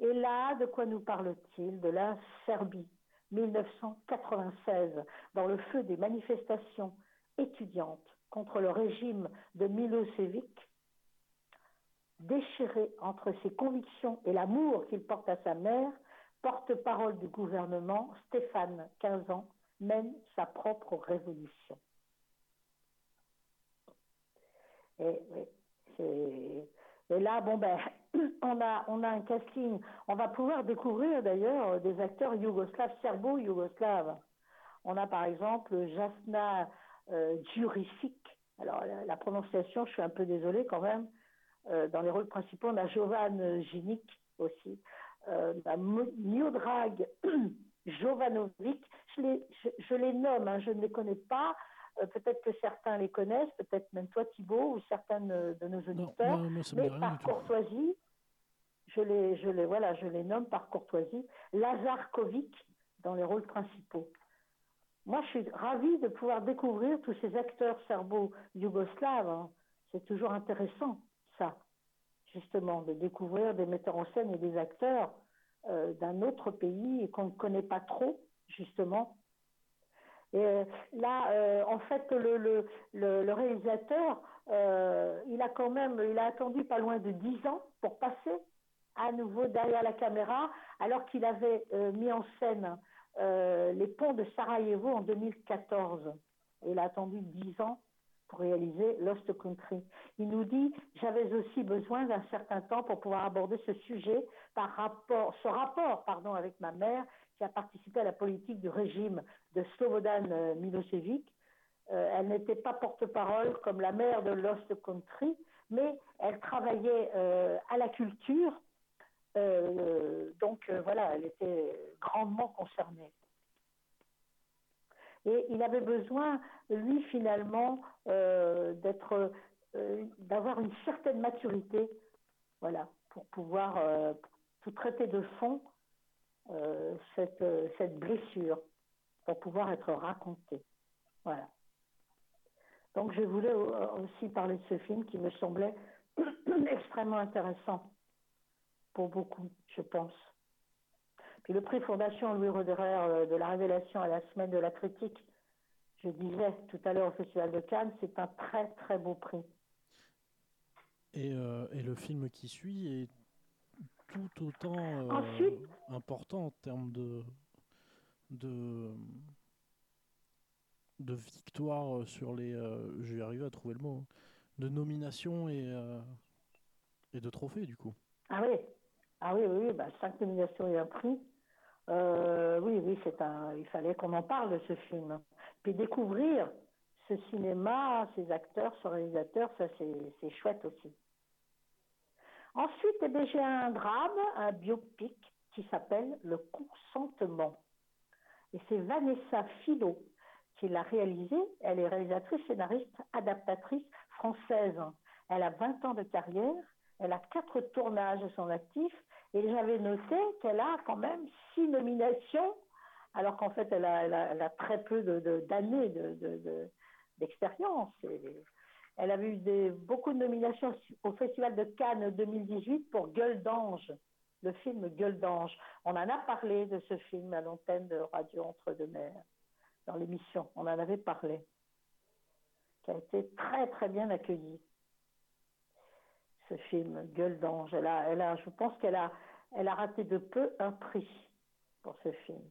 Et là, de quoi nous parle-t-il? De la Serbie, 1996, dans le feu des manifestations étudiantes contre le régime de Milosevic, déchiré entre ses convictions et l'amour qu'il porte à sa mère, porte-parole du gouvernement, Stéphane, 15 ans, mène sa propre révolution. Et, et, et là, bon ben, on a, on a un casting. On va pouvoir découvrir d'ailleurs des acteurs yougoslaves, serbo-yougoslaves. On a par exemple Jasna euh, Djuricic. Alors la, la, prononciation, je suis un peu désolée quand même. Euh, dans les rôles principaux, on a Jovan Ginic aussi. Euh, Miodrag Jovanovic. Je les, je, je les nomme, hein, je ne les connais pas. Euh, peut-être que certains les connaissent, peut-être même toi Thibault ou certains de, nos auditeurs. Non, mais par courtoisie, je les, voilà, je les nomme par courtoisie. Lazar Kovic dans les rôles principaux. Moi, je suis ravie de pouvoir découvrir tous ces acteurs serbo-yougoslaves. Hein. C'est toujours intéressant, ça, justement, de découvrir des metteurs en scène et des acteurs euh, d'un autre pays qu'on ne connaît pas trop, justement. Et euh, là, euh, en fait, le, réalisateur, il a quand même, il a attendu pas loin de dix ans pour passer à nouveau derrière la caméra, alors qu'il avait euh, mis en scène euh, les ponts de Sarajevo en 2014. Et il a attendu dix ans pour réaliser Lost Country. Il nous dit j'avais aussi besoin d'un certain temps pour pouvoir aborder ce sujet par rapport, ce rapport, pardon, avec ma mère qui a participé à la politique du régime de Slobodan euh, Milosevic. Elle n'était pas porte-parole comme la mère de Lost Country, mais elle travaillait à la culture euh, donc euh, voilà, elle était grandement concernée. Et il avait besoin, lui finalement, euh, d'avoir une certaine maturité, voilà, pour pouvoir tout traiter de fond cette, cette blessure, pour pouvoir être raconté. Voilà. Donc je voulais aussi parler de ce film qui me semblait extrêmement intéressant pour beaucoup, je pense. Puis le prix Fondation Louis Roderer de la révélation à la semaine de la critique, je disais tout à l'heure au Festival de Cannes, c'est un très très beau prix. Et, euh, et le film qui suit est tout autant euh, Ensuite, important en termes de, de, de victoire sur les. Euh, je vais arriver à trouver le mot. De nomination et, euh, et de trophées, du coup. Ah oui, ah oui, oui, oui bah, cinq nominations et un prix. Euh, oui, oui, c'est un. Il fallait qu'on en parle ce film. Puis découvrir ce cinéma, ces acteurs, ce réalisateur, ça c'est chouette aussi. Ensuite, eh j'ai un drame, un biopic qui s'appelle Le consentement. Et c'est Vanessa Philo qui l'a réalisé. Elle est réalisatrice, scénariste, adaptatrice française. Elle a 20 ans de carrière. Elle a quatre tournages à son actif. Et j'avais noté qu'elle a quand même six nominations, alors qu'en fait, elle a, très peu d'années de, de, d'expérience. De, elle avait eu beaucoup de nominations au Festival de Cannes 2018 pour Gueule d'ange, le film Gueule d'ange. On en a parlé de ce film à l'antenne de Radio Entre-deux-Mers, dans l'émission. On en avait parlé, qui a été très très bien accueilli. Ce film Gueule d'ange. Elle a, je pense qu'elle a, elle a raté de peu un prix pour ce film.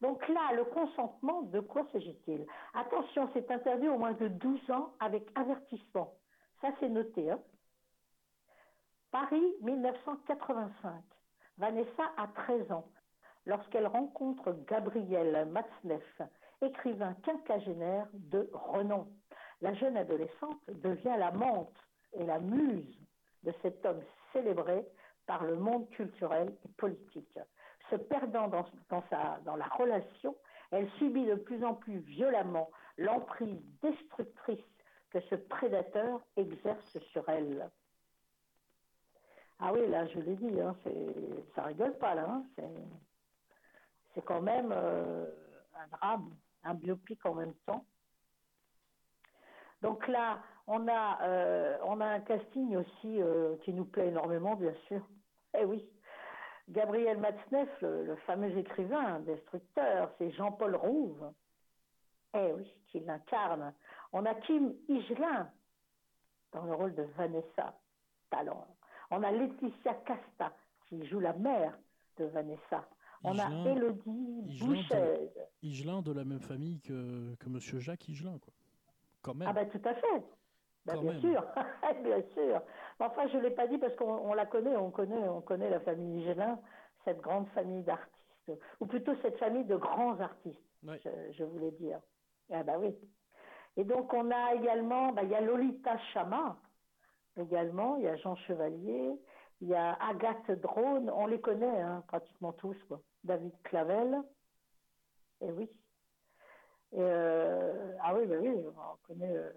Donc là, le consentement, de quoi s'agit-il? Attention, c'est interdit au moins de 12 ans avec avertissement. Ça, c'est noté. Hein Paris, 1985. Vanessa a 13 ans lorsqu'elle rencontre Gabriel Matzneff, écrivain quinquagénaire de renom. La jeune adolescente devient l'amante et la muse de cet homme célébré par le monde culturel et politique se perdant dans, sa, dans la relation, Elle subit de plus en plus violemment l'emprise destructrice que ce prédateur exerce sur elle. Ah oui, là, je l'ai dit, hein, ça rigole pas, là. hein, c'est- c'est quand même euh, un drame, un biopic en même temps. Donc là, on a, euh, on a un casting aussi euh, qui nous plaît énormément, bien sûr. Eh oui. Gabriel Matzneff, le, le fameux écrivain, destructeur, c'est Jean-Paul Rouve. Eh oui, qui l'incarne. On a Kim Higelin dans le rôle de Vanessa, talent. On a Laetitia Casta qui joue la mère de Vanessa. On a Élodie de, Higelin de la même famille que, que Monsieur Jacques Higelin, quoi. Quand même. Ah ben tout à fait. Bien même. sûr, bien sûr. Enfin, je l'ai pas dit parce qu'on on la connaît, on connaît, on connaît la famille Gélin, cette grande famille d'artistes, ou plutôt cette famille de grands artistes. Je, je voulais dire. Ah bah oui. Et donc on a également, bah, il y a Lolita Chama, également, il y a Jean Chevalier, il y a Agathe Drone, on les connaît hein, pratiquement tous, quoi. David Clavel, et oui. Et, euh, ah oui, bah oui, on connaît, euh,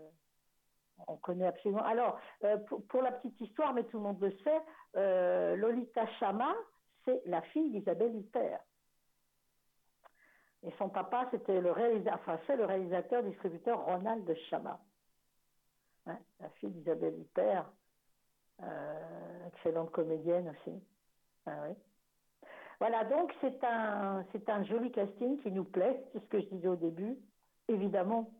on connaît absolument. Alors, euh, pour, pour la petite histoire, mais tout le monde le sait, euh, Lolita Chama, c'est la fille d'Isabelle Huppert. Et son papa, c'était le réalisateur, enfin, c'est le réalisateur, distributeur Ronald Chama. Hein, la fille d'Isabelle Huppert, euh, excellente comédienne aussi. Ah oui. Voilà, donc c'est un, c'est un joli casting qui nous plaît, c'est ce que je disais au début, évidemment.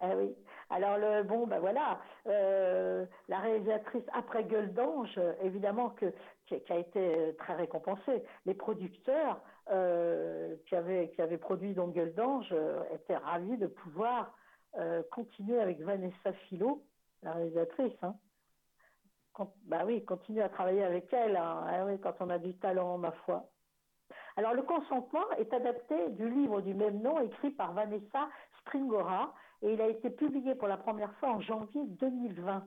Ah oui. Alors le bon, ben voilà, euh, la réalisatrice après Gueule d'ange, euh, évidemment que qui, a été euh, très récompensée. Les producteurs qui avaient produit donc Gueule d'ange étaient ravis de pouvoir continuer avec Vanessa Philo, la réalisatrice. Hein. Bah oui, continuer à travailler avec elle. hein. Ah quand on a du talent, ma foi. Alors, le consentement est adapté du livre du même nom écrit par Vanessa Springora et il a été publié pour la première fois en janvier 2020.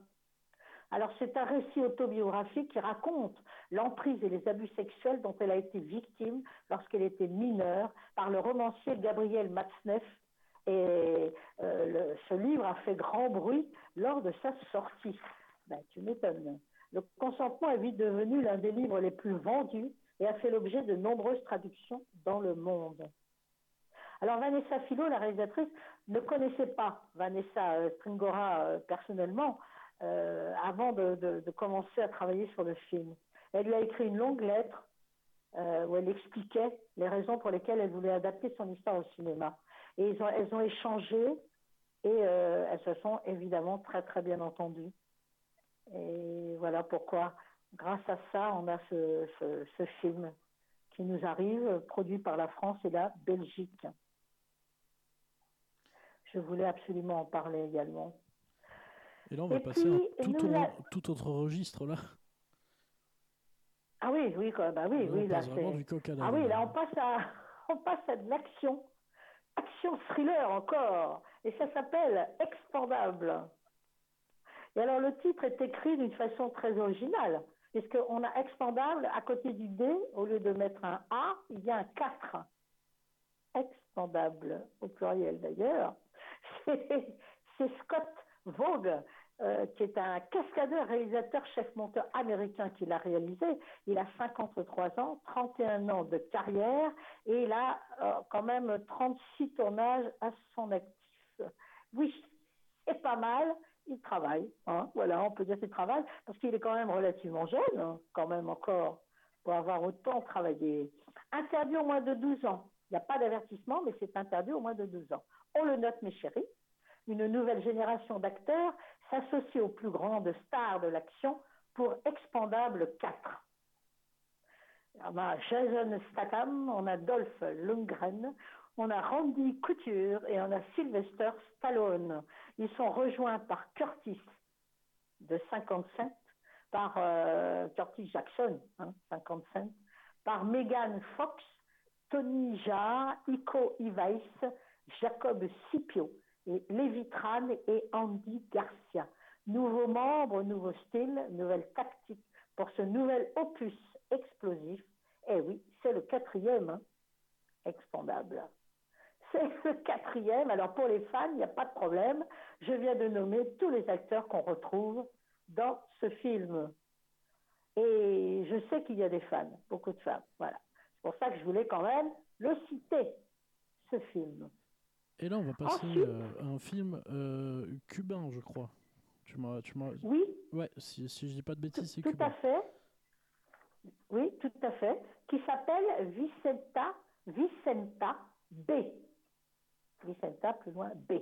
Alors, c'est un récit autobiographique qui raconte l'emprise et les abus sexuels dont elle a été victime lorsqu'elle était mineure par le romancier Gabriel Matzneff. Et euh, ce livre a fait grand bruit lors de sa sortie. Ben, tu m'étonnes. Le consentement est vite devenu l'un des livres les plus vendus et a fait l'objet de nombreuses traductions dans le monde. Alors Vanessa Philo, la réalisatrice, ne connaissait pas Vanessa euh, Stringora euh, personnellement euh, avant de, commencer à travailler sur le film. Elle lui a écrit une longue lettre où elle expliquait les raisons pour lesquelles elle voulait adapter son histoire au cinéma. Et elles ont échangé et elles se sont évidemment très très bien entendues. Et voilà pourquoi, grâce à ça, on a ce film qui nous arrive, produit par la France et la Belgique. Je voulais absolument en parler également. Et là, on va Et passer puis, à tout, autre registre, là. Ah oui, oui, quoi. Bah oui, Là, oui, on là, passe vraiment du Ah oui, là. là, on passe à, on passe à de l'action. Action thriller encore. Et ça s'appelle Expandable. Et alors, le titre est écrit d'une façon très originale, puisqu'on a Expandable à côté du D, au lieu de mettre un A, il y a un 4. Expandable, au pluriel d'ailleurs. C'est Scott Vogue, euh, qui est un cascadeur, réalisateur, chef-monteur américain qui l'a réalisé. Il a 53 ans, 31 ans de carrière et il a euh, quand même 36 tournages à son actif. Oui, c'est pas mal. Il travaille, hein, voilà, on peut dire qu'il travaille, parce qu'il est quand même relativement jeune, hein, quand même encore, pour avoir autant travaillé. Interdit au moins de 12 ans. Il n'y a pas d'avertissement, mais c'est interdit au moins de 12 ans. On le note, mes chéris. Une nouvelle génération d'acteurs s'associe aux plus grandes stars de l'action pour Expandable 4. On a Jason Statham, on a Dolph Lundgren, on a Randy Couture et on a Sylvester Stallone. Ils sont rejoints par Curtis de 55, par euh, Curtis Jackson, hein, 55, par Megan Fox, Tony Jaa, Iko Uwais, Jacob Scipio, et Lévi Tran et Andy Garcia. Nouveaux membres, nouveau style, nouvelle tactique pour ce nouvel opus explosif. Eh oui, c'est le quatrième, hein, expandable. C'est le quatrième. Alors pour les fans, il n'y a pas de problème. Je viens de nommer tous les acteurs qu'on retrouve dans ce film. Et je sais qu'il y a des fans, beaucoup de fans. Voilà. C'est pour ça que je voulais quand même le citer, ce film. Et là, on va passer Ensuite- euh, à un film euh, cubain, je crois. Tu m'as, tu m'as... Oui. Ouais, si, si je dis pas de bêtises, c'est Tout cubain. à fait. Oui, tout à fait. Qui s'appelle Vicenta, Vicenta B. Vicenta, plus loin, B.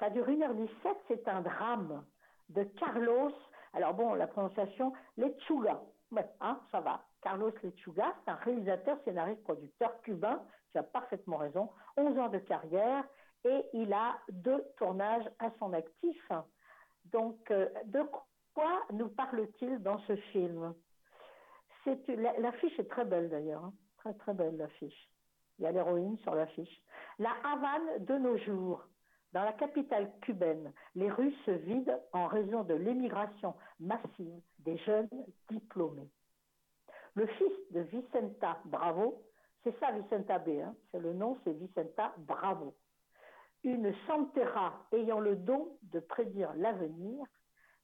Ça dure 1h17, c'est un drame de Carlos. Alors bon, la prononciation, Lechuga. Hein, ça va. Carlos Lechuga, c'est un réalisateur, scénariste, producteur cubain. Tu as parfaitement raison. 11 ans de carrière et il a deux tournages à son actif. Donc, euh, de quoi nous parle-t-il dans ce film? L'affiche est très belle d'ailleurs, hein. très très belle l'affiche. Il y a l'héroïne sur l'affiche. La Havane de nos jours, dans la capitale cubaine, les rues se vident en raison de l'émigration massive des jeunes diplômés. Le fils de Vicenta Bravo, c'est ça Vicenta B, hein, c'est le nom, c'est Vicenta Bravo. Une santera ayant le don de prédire l'avenir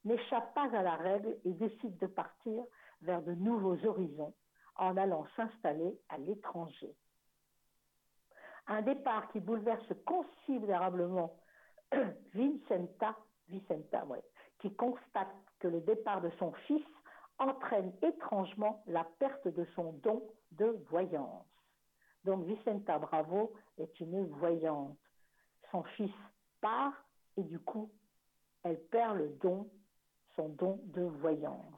n'échappe pas à la règle et décide de partir vers de nouveaux horizons en allant s'installer à l'étranger. Un départ qui bouleverse considérablement Vicenta, qui constate que le départ de son fils entraîne étrangement la perte de son don de voyance. Donc Vicenta Bravo est une voyante. Son fils part et du coup, elle perd le don, son don de voyance.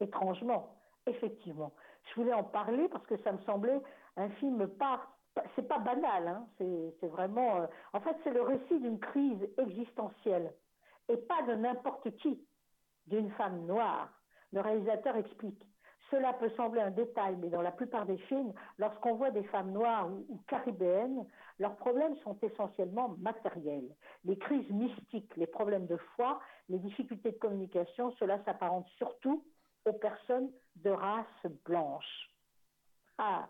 Étrangement, effectivement. Je voulais en parler parce que ça me semblait un film pas, c'est pas banal, hein, c'est c'est vraiment, euh, en fait, c'est le récit d'une crise existentielle et pas de n'importe qui, d'une femme noire. Le réalisateur explique. Cela peut sembler un détail, mais dans la plupart des films, lorsqu'on voit des femmes noires ou, caribéennes, leurs problèmes sont essentiellement matériels. Les crises mystiques, les problèmes de foi, les difficultés de communication, cela s'apparente surtout aux personnes de race blanche. Ah,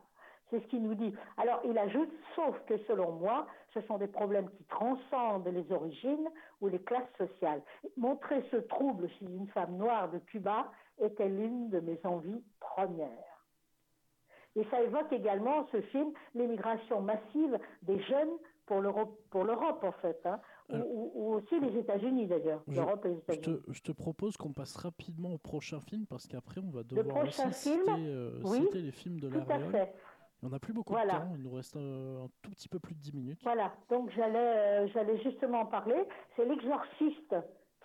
c'est ce qu'il nous dit. Alors, il ajoute, sauf que selon moi, ce sont des problèmes qui transcendent les origines ou les classes sociales. Montrer ce trouble chez une femme noire de Cuba était l'une de mes envies premières. Et ça évoque également, ce film, l'émigration massive des jeunes pour l'Europe, pour l'Europe en fait, hein, ou, ou- ou aussi les États-Unis d'ailleurs, l'Europe et les je États-Unis. te, je te propose qu'on passe rapidement au prochain film parce qu'après on va devoir aussi film, citer, euh, oui, citer les films de fait. On n'a plus beaucoup Voilà. de temps, il nous reste euh, un tout petit peu plus de 10 minutes. Voilà, donc j'allais euh, j'allais justement en parler. C'est l'exorciste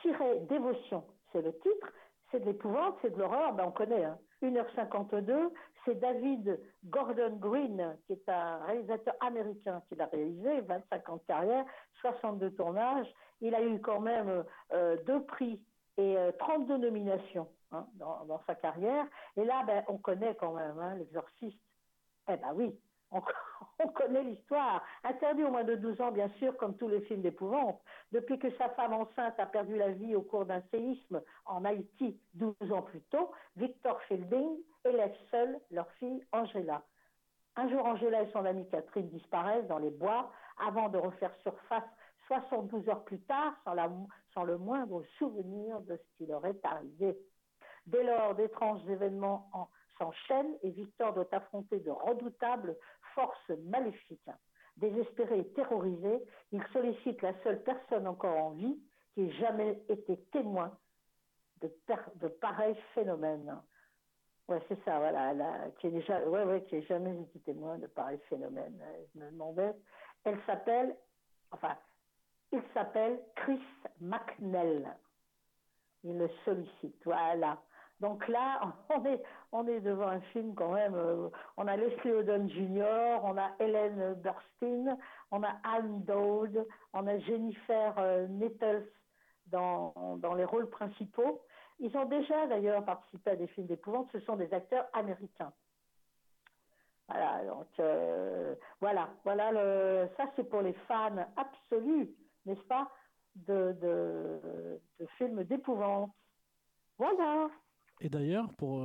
tiré dévotion, c'est le titre. C'est de l'épouvante, c'est de l'horreur, ben on connaît. Hein. 1h52, c'est David Gordon Green, qui est un réalisateur américain qui l'a réalisé, 25 ans de carrière, 62 tournages. Il a eu quand même euh, deux prix et euh, 32 nominations hein, dans, dans sa carrière. Et là, ben, on connaît quand même hein, l'exorciste. Eh ben oui, on, on connaît l'histoire. Interdit au moins de 12 ans, bien sûr, comme tous les films d'épouvante. Depuis que sa femme enceinte a perdu la vie au cours d'un séisme en Haïti 12 ans plus tôt, Victor Fielding élève seul leur fille Angela. Un jour, Angela et son amie Catherine disparaissent dans les bois avant de refaire surface 72 heures plus tard sans, le moindre souvenir de ce qui leur est arrivé. Dès lors, d'étranges événements en- s'enchaînent et Victor doit affronter de redoutables forces maléfiques. Désespéré et terrorisé, il sollicite la seule personne encore en vie qui ait jamais été témoin de, de pareils phénomènes. Ouais, c'est ça, voilà, qui est ouais, ouais, jamais été témoin de pareils phénomènes. Elle s'appelle, enfin, il s'appelle Chris McNell. Il le sollicite, voilà. Donc là, on est, on est devant un film quand même. euh, on a Leslie Odom Jr., on a Helen Burstyn, on a Anne Dowd, on a Jennifer euh, Nettles dans, les rôles principaux. Ils ont déjà d'ailleurs participé à des films d'épouvante. Ce sont des acteurs américains. Voilà, donc euh, voilà, voilà ça c'est pour les fans absolus, n'est-ce pas, de, films d'épouvante. Voilà. Et d'ailleurs, pour,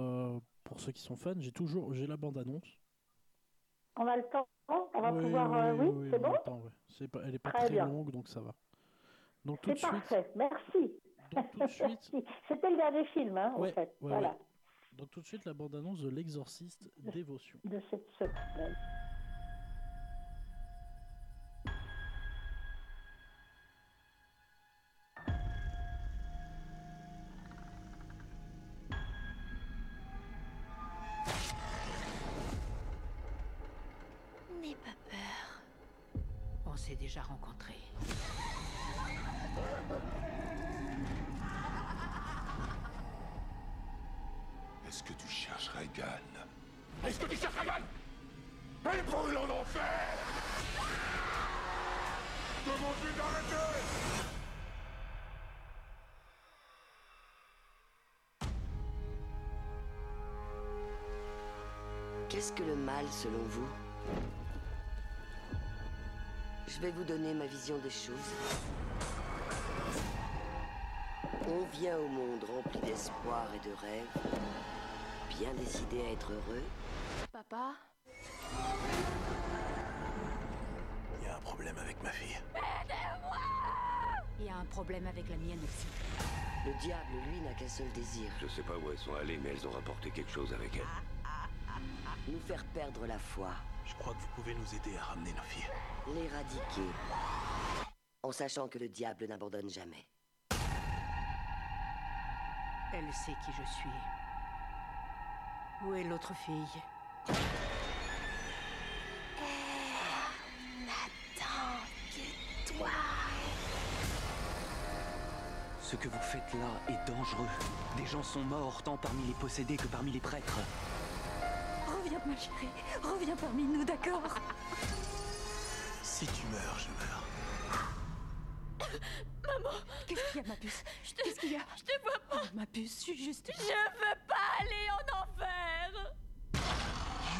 pour ceux qui sont fans, j'ai toujours j'ai la bande-annonce. On a le temps on va Oui, pouvoir. euh, oui, oui, oui, c'est on bon ouais. C'est pas, elle est pas Très longue, donc ça va. Donc tout de suite, parfait, merci. donc tout de suite, Merci. C'était le dernier film, hein, Ouais, en fait. ouais, voilà, donc tout de suite la bande-annonce de l'exorciste Dévotion. de cette semaine. Selon vous Je vais vous donner ma vision des choses. On vient au monde rempli d'espoir et de rêves, bien décidé à être heureux. Papa Il y a un problème avec ma fille. Il y a un problème avec la mienne aussi. Le diable, lui, n'a qu'un seul désir. Je sais pas où elles sont allées, mais elles ont rapporté quelque chose avec elles. Nous faire perdre la foi, Je crois que vous pouvez nous aider à ramener nos filles. l'éradiquer. En sachant que le diable n'abandonne jamais. Elle sait qui je suis. Où est l'autre fille? N'attends que toi. Ce que vous faites là est dangereux. Des gens sont morts tant parmi les possédés que parmi les prêtres. Reviens, ma chérie. Reviens parmi nous, d'accord Si tu meurs, je meurs. Maman Qu'est-ce qu'il y a, ma puce Qu'est-ce qu'il y a Je te vois pas. Oh, ma puce, je suis juste... Je veux pas aller en enfer.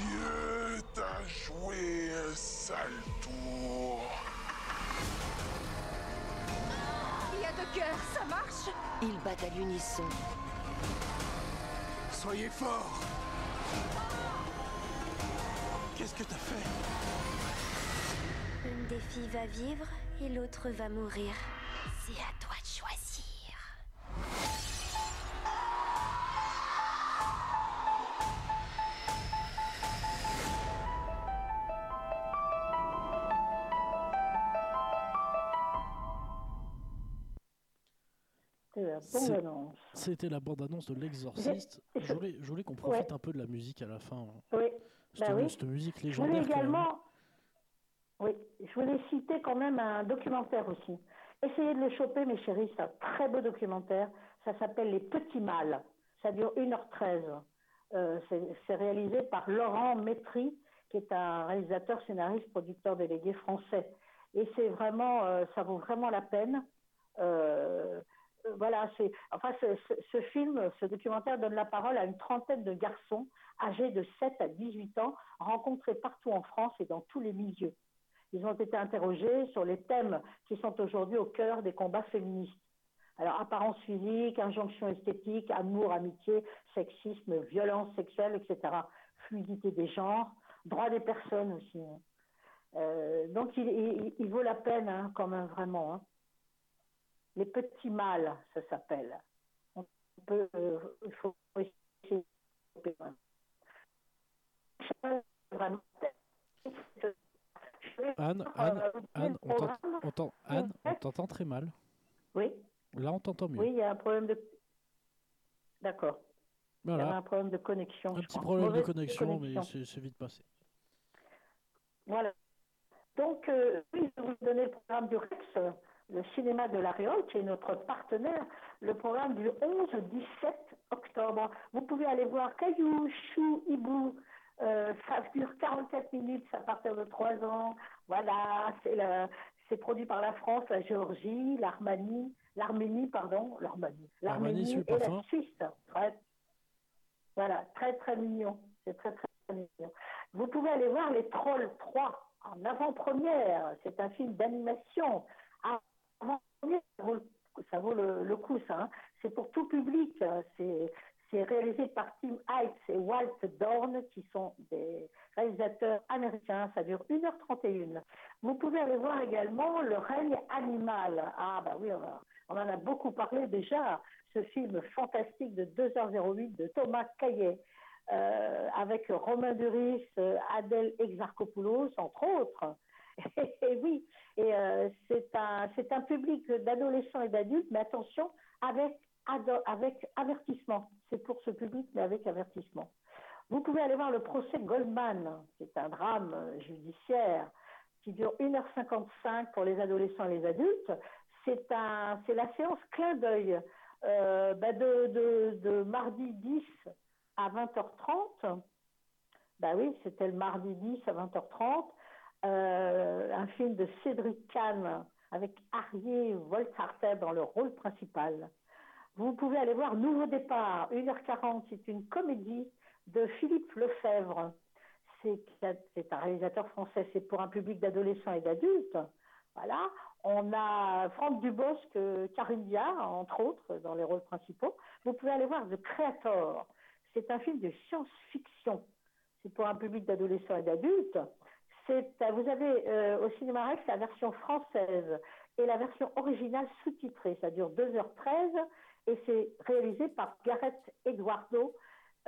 Dieu t'a joué un sale tour. Il y a deux cœurs, ça marche Ils battent à l'unisson. Soyez forts Qu'est-ce que t'as fait Une des filles va vivre et l'autre va mourir. C'est à toi de choisir. C'était la bande-annonce. De l'exorciste. Je voulais, je voulais qu'on profite un peu de la musique à la fin. Oui, Cette, bah oui. cette musique Je voulais même. également, oui, je voulais citer quand même un documentaire aussi. Essayez de le choper, mes chéris, c'est un très beau documentaire. Ça s'appelle Les Petits Mâles. Ça dure 1h13. Euh, c'est réalisé par Laurent Métry, qui est un réalisateur, scénariste, producteur délégué français. Et c'est vraiment, euh, ça vaut vraiment la peine. Euh, voilà, c'est, enfin, ce, film, ce documentaire donne la parole à une trentaine de garçons âgés de 7 à 18 ans, rencontrés partout en France et dans tous les milieux. Ils ont été interrogés sur les thèmes qui sont aujourd'hui au cœur des combats féministes. Alors, apparence physique, injonction esthétique, amour, amitié, sexisme, violence sexuelle, etc. Fluidité des genres, droit des personnes aussi. Euh, donc, il vaut la peine, hein, quand même, vraiment. hein. Les petits mâles, ça s'appelle. On peut, euh, il faut essayer de vraiment. Anne, Anne, Anne, on t'ent- on t'en- Anne, on t'entend très mal. Oui, Là, on t'entend mieux. oui, il y a un problème de. D'accord. Il y Voilà. un problème de connexion. Un je petit problème de connexion, mais c'est vite passé. Voilà. Donc, euh, oui, je vais vous donner le programme du Rex, euh, le cinéma de la Réole, qui est notre partenaire, le programme du 11 au 17 octobre. Vous pouvez aller voir Caillou, Chou, Hibou. Euh, ça dure 44 minutes, à partir de 3 ans. Voilà, c'est le- c'est produit par la France, la Géorgie, l'Arménie, l'Arménie, pardon, l'Arménie, L'Arménie, et la. Suisse. Voilà, très très mignon. C'est très très mignon. Vous pouvez aller voir Les Trolls 3 en avant-première. C'est un film d'animation. Ça vaut, le- le, coup, ça. hein. C'est pour tout public. hein. C'est réalisé par Tim Heights et Walt Dorn, qui sont des réalisateurs américains. Ça dure 1h31. Vous pouvez aller voir également Le règne animal. Ah, bah oui, on en a beaucoup parlé déjà. Ce film fantastique de 2h08 de Thomas Caillet. euh, avec Romain Duris, euh, Adèle Exarchopoulos, entre autres. Et oui, et euh, c'est un, un public d'adolescents et d'adultes, mais attention, avec, avec avertissement. C'est pour ce public, mais avec avertissement. Vous pouvez aller voir le procès Goldman, qui est un drame judiciaire qui dure 1h55 pour les adolescents et les adultes. C'est un, c'est la séance clin d'œil euh, bah, de, de, de mardi 10 à 20h30. Bah oui, c'était le mardi 10 à 20h30. Euh, un film de Cédric Kahn avec Arié Voltarter dans le rôle principal. Vous pouvez aller voir Nouveau départ, 1h40, c'est une comédie de Philippe Lefebvre. C'est c'est un réalisateur français, c'est pour un public d'adolescents et d'adultes. Voilà. On a Franck Dubosc, euh, Karine Diard, entre autres, dans les rôles principaux. Vous pouvez aller voir The Creator. C'est un film de science-fiction. C'est pour un public d'adolescents et d'adultes. Euh, vous avez euh, au cinéma Rex la version française et la version originale sous-titrée. Ça dure 2h13 et c'est réalisé par Gareth Eduardo,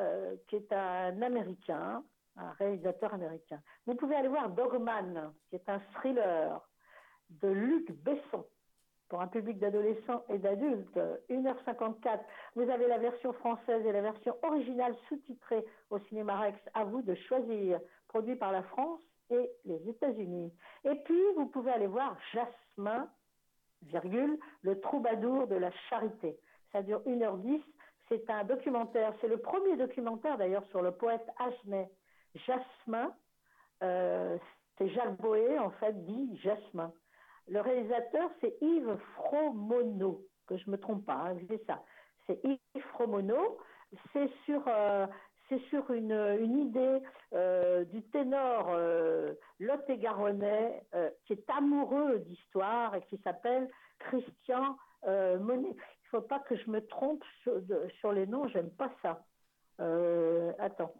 euh, qui est un Américain, un réalisateur américain. Vous pouvez aller voir Dogman, qui est un thriller de Luc Besson pour un public d'adolescents et d'adultes, 1h54. Vous avez la version française et la version originale sous-titrée au cinéma Rex. À vous de choisir, produit par la France et les États-Unis. Et puis, vous pouvez aller voir Jasmin, virgule, le troubadour de la charité. Ça dure 1h10. C'est un documentaire, c'est le premier documentaire d'ailleurs sur le poète Agenet. Jasmin, euh, c'est Jacques Boé, en fait, dit Jasmin. Le réalisateur, c'est Yves Fromono, que je me trompe pas, hein, c'est ça. C'est Yves Fromono. C'est sur, euh, c'est sur une, idée euh, du ténor euh, Lot-et-Garonnais euh, qui est amoureux d'histoire et qui s'appelle Christian Monet. Il ne faut pas que je me trompe sur, les noms, j'aime pas ça. Attends.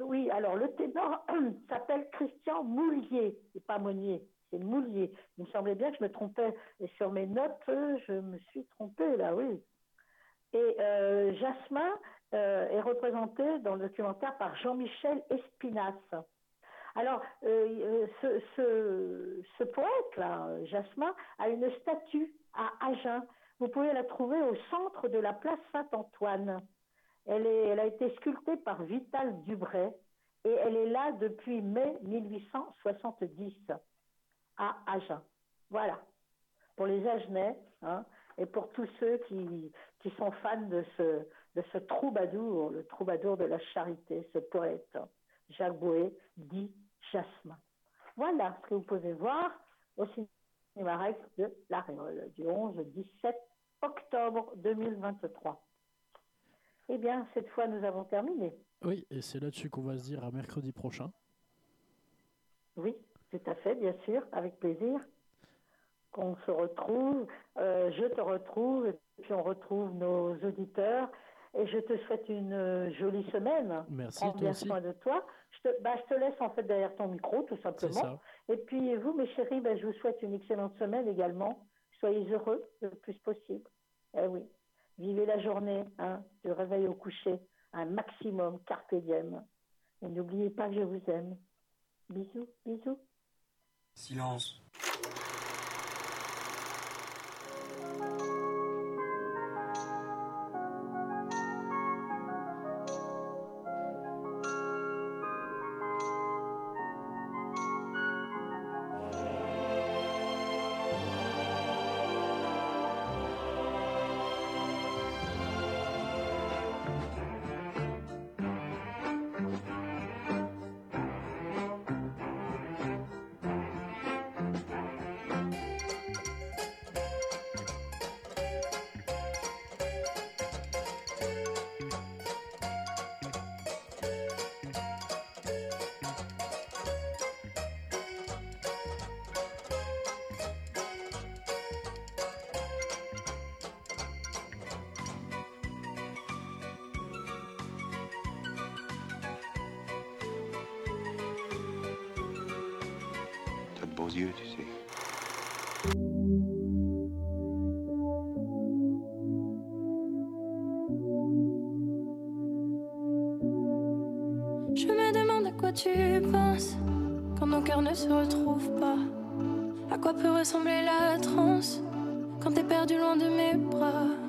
Oui, alors le ténor s'appelle Christian Moulier, c'est pas Monnier, c'est Moulier. Il me semblait bien que je me trompais. Et sur mes notes, je me suis trompée là, oui. Et Jasmin euh, est représenté dans le documentaire par Jean-Michel Espinasse. Alors, euh, euh, ce, poète-là, Jasmin, a une statue à Agen. Vous pouvez la trouver au centre de la place Saint-Antoine. Elle, a été sculptée par Vital Dubray et elle est là depuis mai 1870 à Agen. Voilà. Pour les Agenais hein, et pour tous ceux qui sont fans de ce, de ce troubadour, le troubadour de la charité, ce poète, Jacques Boué, dit Jasmin. Voilà ce que vous pouvez voir au cinéma de La Réole du 11-17 octobre 2023. Eh bien, cette fois, nous avons terminé. Oui, et c'est là-dessus qu'on va se dire à mercredi prochain. Oui, tout à fait, bien sûr, avec plaisir. Qu'on se retrouve, euh, je te retrouve, et puis on retrouve nos auditeurs. Et je te souhaite une euh, jolie semaine. Merci, Prends toi bien aussi. soin de toi. Je te, bah, je te laisse en fait derrière ton micro, tout simplement. ça. Et puis vous, mes chéris, bah, je vous souhaite une excellente semaine également. Soyez heureux le plus possible. Eh oui. Vivez la journée, hein, du réveil au coucher, un maximum, carpe diem. Et n'oubliez pas que je vous aime. Bisous, bisous. Silence. Je me demande à quoi tu penses quand nos cœurs ne se retrouvent pas. À quoi peut ressembler la transe quand t'es perdu loin de mes bras?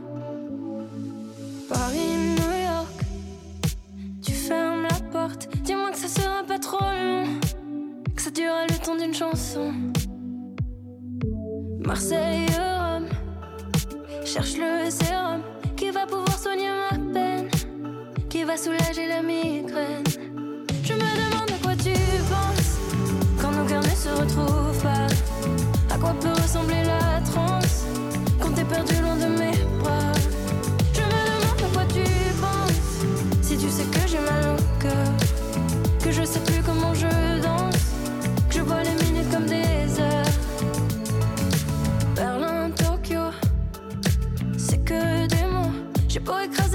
your boy cause